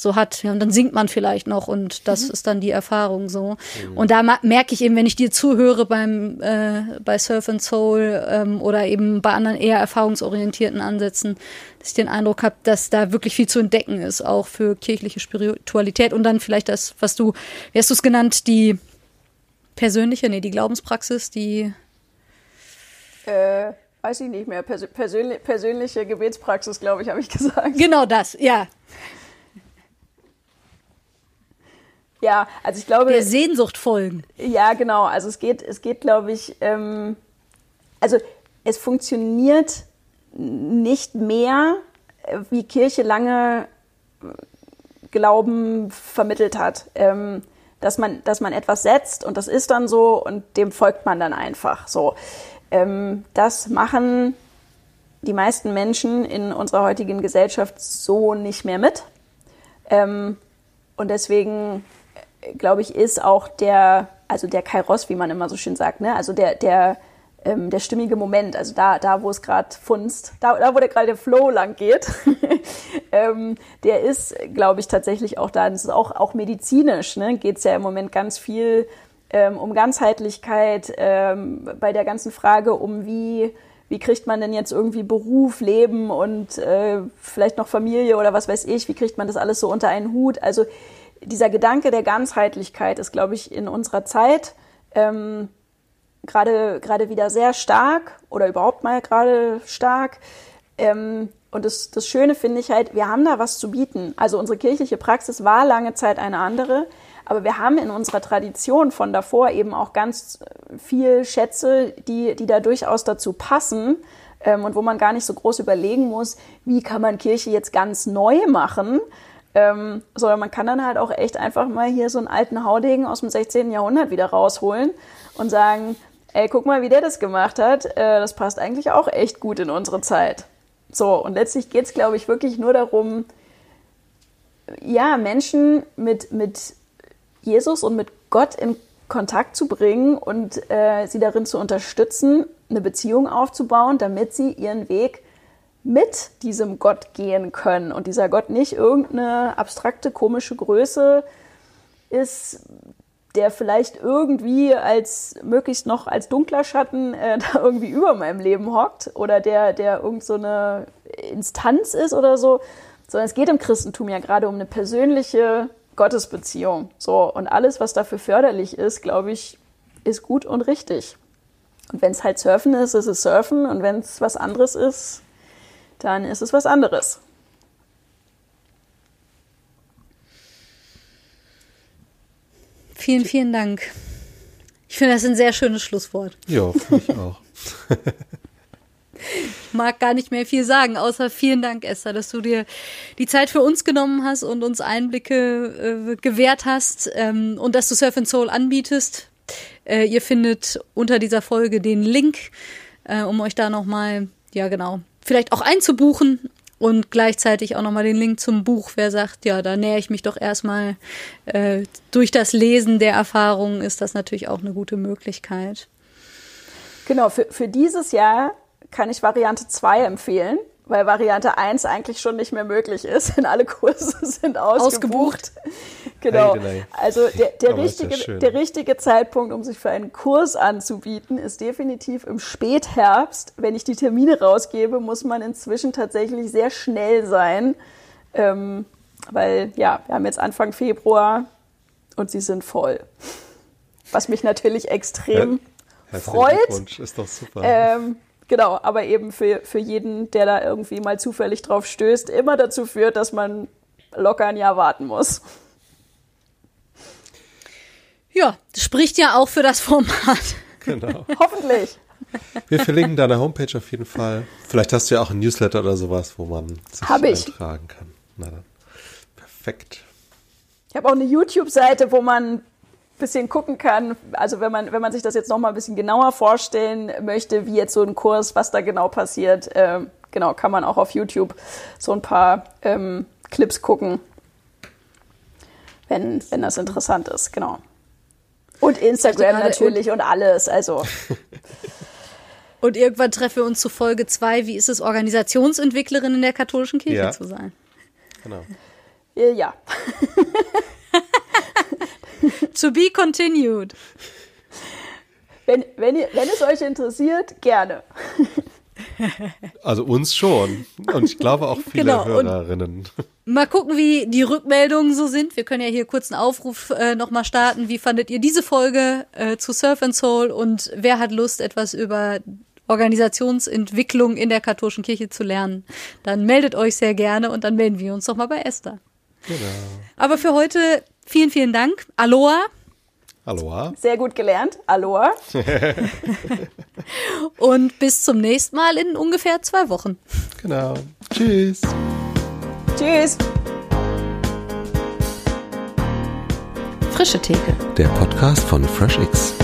so hat. Ja, und dann singt man vielleicht noch und das mhm. ist dann die Erfahrung so. Mhm. Und da merke ich eben, wenn ich dir zuhöre beim äh, bei Surf and Soul ähm, oder eben bei anderen eher erfahrungsorientierten Ansätzen, dass ich den Eindruck habe, dass da wirklich viel zu entdecken ist, auch für kirchliche Spiritualität und dann vielleicht das, was du, wie hast du es genannt, die persönliche, nee, die Glaubenspraxis, die äh, weiß ich nicht mehr, Persön persönliche Gebetspraxis, glaube ich, habe ich gesagt. Genau das, ja. Ja, also ich glaube. Der Sehnsucht folgen. Ja, genau. Also es geht, es geht, glaube ich, ähm, also es funktioniert nicht mehr, wie Kirche lange Glauben vermittelt hat. Ähm, dass man, dass man etwas setzt und das ist dann so und dem folgt man dann einfach so. Ähm, das machen die meisten Menschen in unserer heutigen Gesellschaft so nicht mehr mit. Ähm, und deswegen glaube ich, ist auch der, also der Kairos, wie man immer so schön sagt, ne? also der, der, ähm, der stimmige Moment, also da, da wo es gerade funzt, da, da wo der gerade der Flow lang geht, *laughs* ähm, der ist, glaube ich, tatsächlich auch da. Das ist auch, auch medizinisch, ne? geht es ja im Moment ganz viel ähm, um Ganzheitlichkeit, ähm, bei der ganzen Frage um wie, wie kriegt man denn jetzt irgendwie Beruf, Leben und äh, vielleicht noch Familie oder was weiß ich, wie kriegt man das alles so unter einen Hut? Also dieser Gedanke der Ganzheitlichkeit ist, glaube ich, in unserer Zeit ähm, gerade gerade wieder sehr stark oder überhaupt mal gerade stark. Ähm, und das, das Schöne finde ich halt, wir haben da was zu bieten. Also unsere kirchliche Praxis war lange Zeit eine andere, aber wir haben in unserer Tradition von davor eben auch ganz viel Schätze, die, die da durchaus dazu passen ähm, und wo man gar nicht so groß überlegen muss, wie kann man Kirche jetzt ganz neu machen, ähm, sondern man kann dann halt auch echt einfach mal hier so einen alten Haudegen aus dem 16. Jahrhundert wieder rausholen und sagen, ey, guck mal, wie der das gemacht hat. Äh, das passt eigentlich auch echt gut in unsere Zeit. So, und letztlich geht es, glaube ich, wirklich nur darum, ja, Menschen mit, mit Jesus und mit Gott in Kontakt zu bringen und äh, sie darin zu unterstützen, eine Beziehung aufzubauen, damit sie ihren Weg mit diesem Gott gehen können und dieser Gott nicht irgendeine abstrakte, komische Größe ist, der vielleicht irgendwie als möglichst noch als dunkler Schatten äh, *laughs* da irgendwie über meinem Leben hockt oder der, der irgend so Instanz ist oder so, sondern es geht im Christentum ja gerade um eine persönliche Gottesbeziehung. So, und alles, was dafür förderlich ist, glaube ich, ist gut und richtig. Und wenn es halt Surfen ist, ist es Surfen und wenn es was anderes ist, dann ist es was anderes. Vielen, vielen Dank. Ich finde das ein sehr schönes Schlusswort. Ja, finde ich auch. Ich *laughs* mag gar nicht mehr viel sagen, außer vielen Dank, Esther, dass du dir die Zeit für uns genommen hast und uns Einblicke äh, gewährt hast ähm, und dass du Surf and Soul anbietest. Äh, ihr findet unter dieser Folge den Link, äh, um euch da nochmal, ja genau, vielleicht auch einzubuchen und gleichzeitig auch nochmal den Link zum Buch. Wer sagt, ja, da nähere ich mich doch erstmal äh, durch das Lesen der Erfahrungen, ist das natürlich auch eine gute Möglichkeit. Genau, für, für dieses Jahr kann ich Variante 2 empfehlen, weil Variante 1 eigentlich schon nicht mehr möglich ist, denn *laughs* alle Kurse sind ausgebucht. ausgebucht. *laughs* Genau. Also der, der richtige, ja der richtige Zeitpunkt, um sich für einen Kurs anzubieten, ist definitiv im Spätherbst. Wenn ich die Termine rausgebe, muss man inzwischen tatsächlich sehr schnell sein, ähm, weil ja, wir haben jetzt Anfang Februar und sie sind voll. Was mich natürlich extrem ja, freut. Ist doch super. Ähm, Genau, aber eben für, für jeden, der da irgendwie mal zufällig drauf stößt, immer dazu führt, dass man locker ein Jahr warten muss. Ja, das spricht ja auch für das Format. Genau. *laughs* Hoffentlich. Wir verlinken deine Homepage auf jeden Fall. Vielleicht hast du ja auch ein Newsletter oder sowas, wo man sich Hab ich. eintragen kann. Na dann. Perfekt. Ich habe auch eine YouTube-Seite, wo man bisschen gucken kann, also wenn man, wenn man sich das jetzt nochmal ein bisschen genauer vorstellen möchte, wie jetzt so ein Kurs, was da genau passiert, äh, genau, kann man auch auf YouTube so ein paar ähm, Clips gucken, wenn, wenn das interessant ist, genau. Und Instagram natürlich und, und alles, also. *laughs* Und irgendwann treffen wir uns zu Folge 2. Wie ist es, Organisationsentwicklerin in der katholischen Kirche ja. zu sein? Genau. Äh, ja. *laughs* *laughs* to be continued. Wenn, wenn, ihr, wenn es euch interessiert, gerne. *laughs* Also uns schon. Und ich glaube auch viele genau. Hörerinnen. Mal gucken, wie die Rückmeldungen so sind. Wir können ja hier kurz einen Aufruf äh, nochmal starten. Wie fandet ihr diese Folge äh, zu Surf and Soul? Und wer hat Lust, etwas über Organisationsentwicklung in der katholischen Kirche zu lernen? Dann meldet euch sehr gerne und dann melden wir uns nochmal bei Esther. Genau. Aber für heute Vielen, vielen Dank. Aloha. Aloha. Sehr gut gelernt. Aloha. *laughs* Und bis zum nächsten Mal in ungefähr zwei Wochen. Genau. Tschüss. Tschüss. Frische Theke. Der Podcast von FreshX.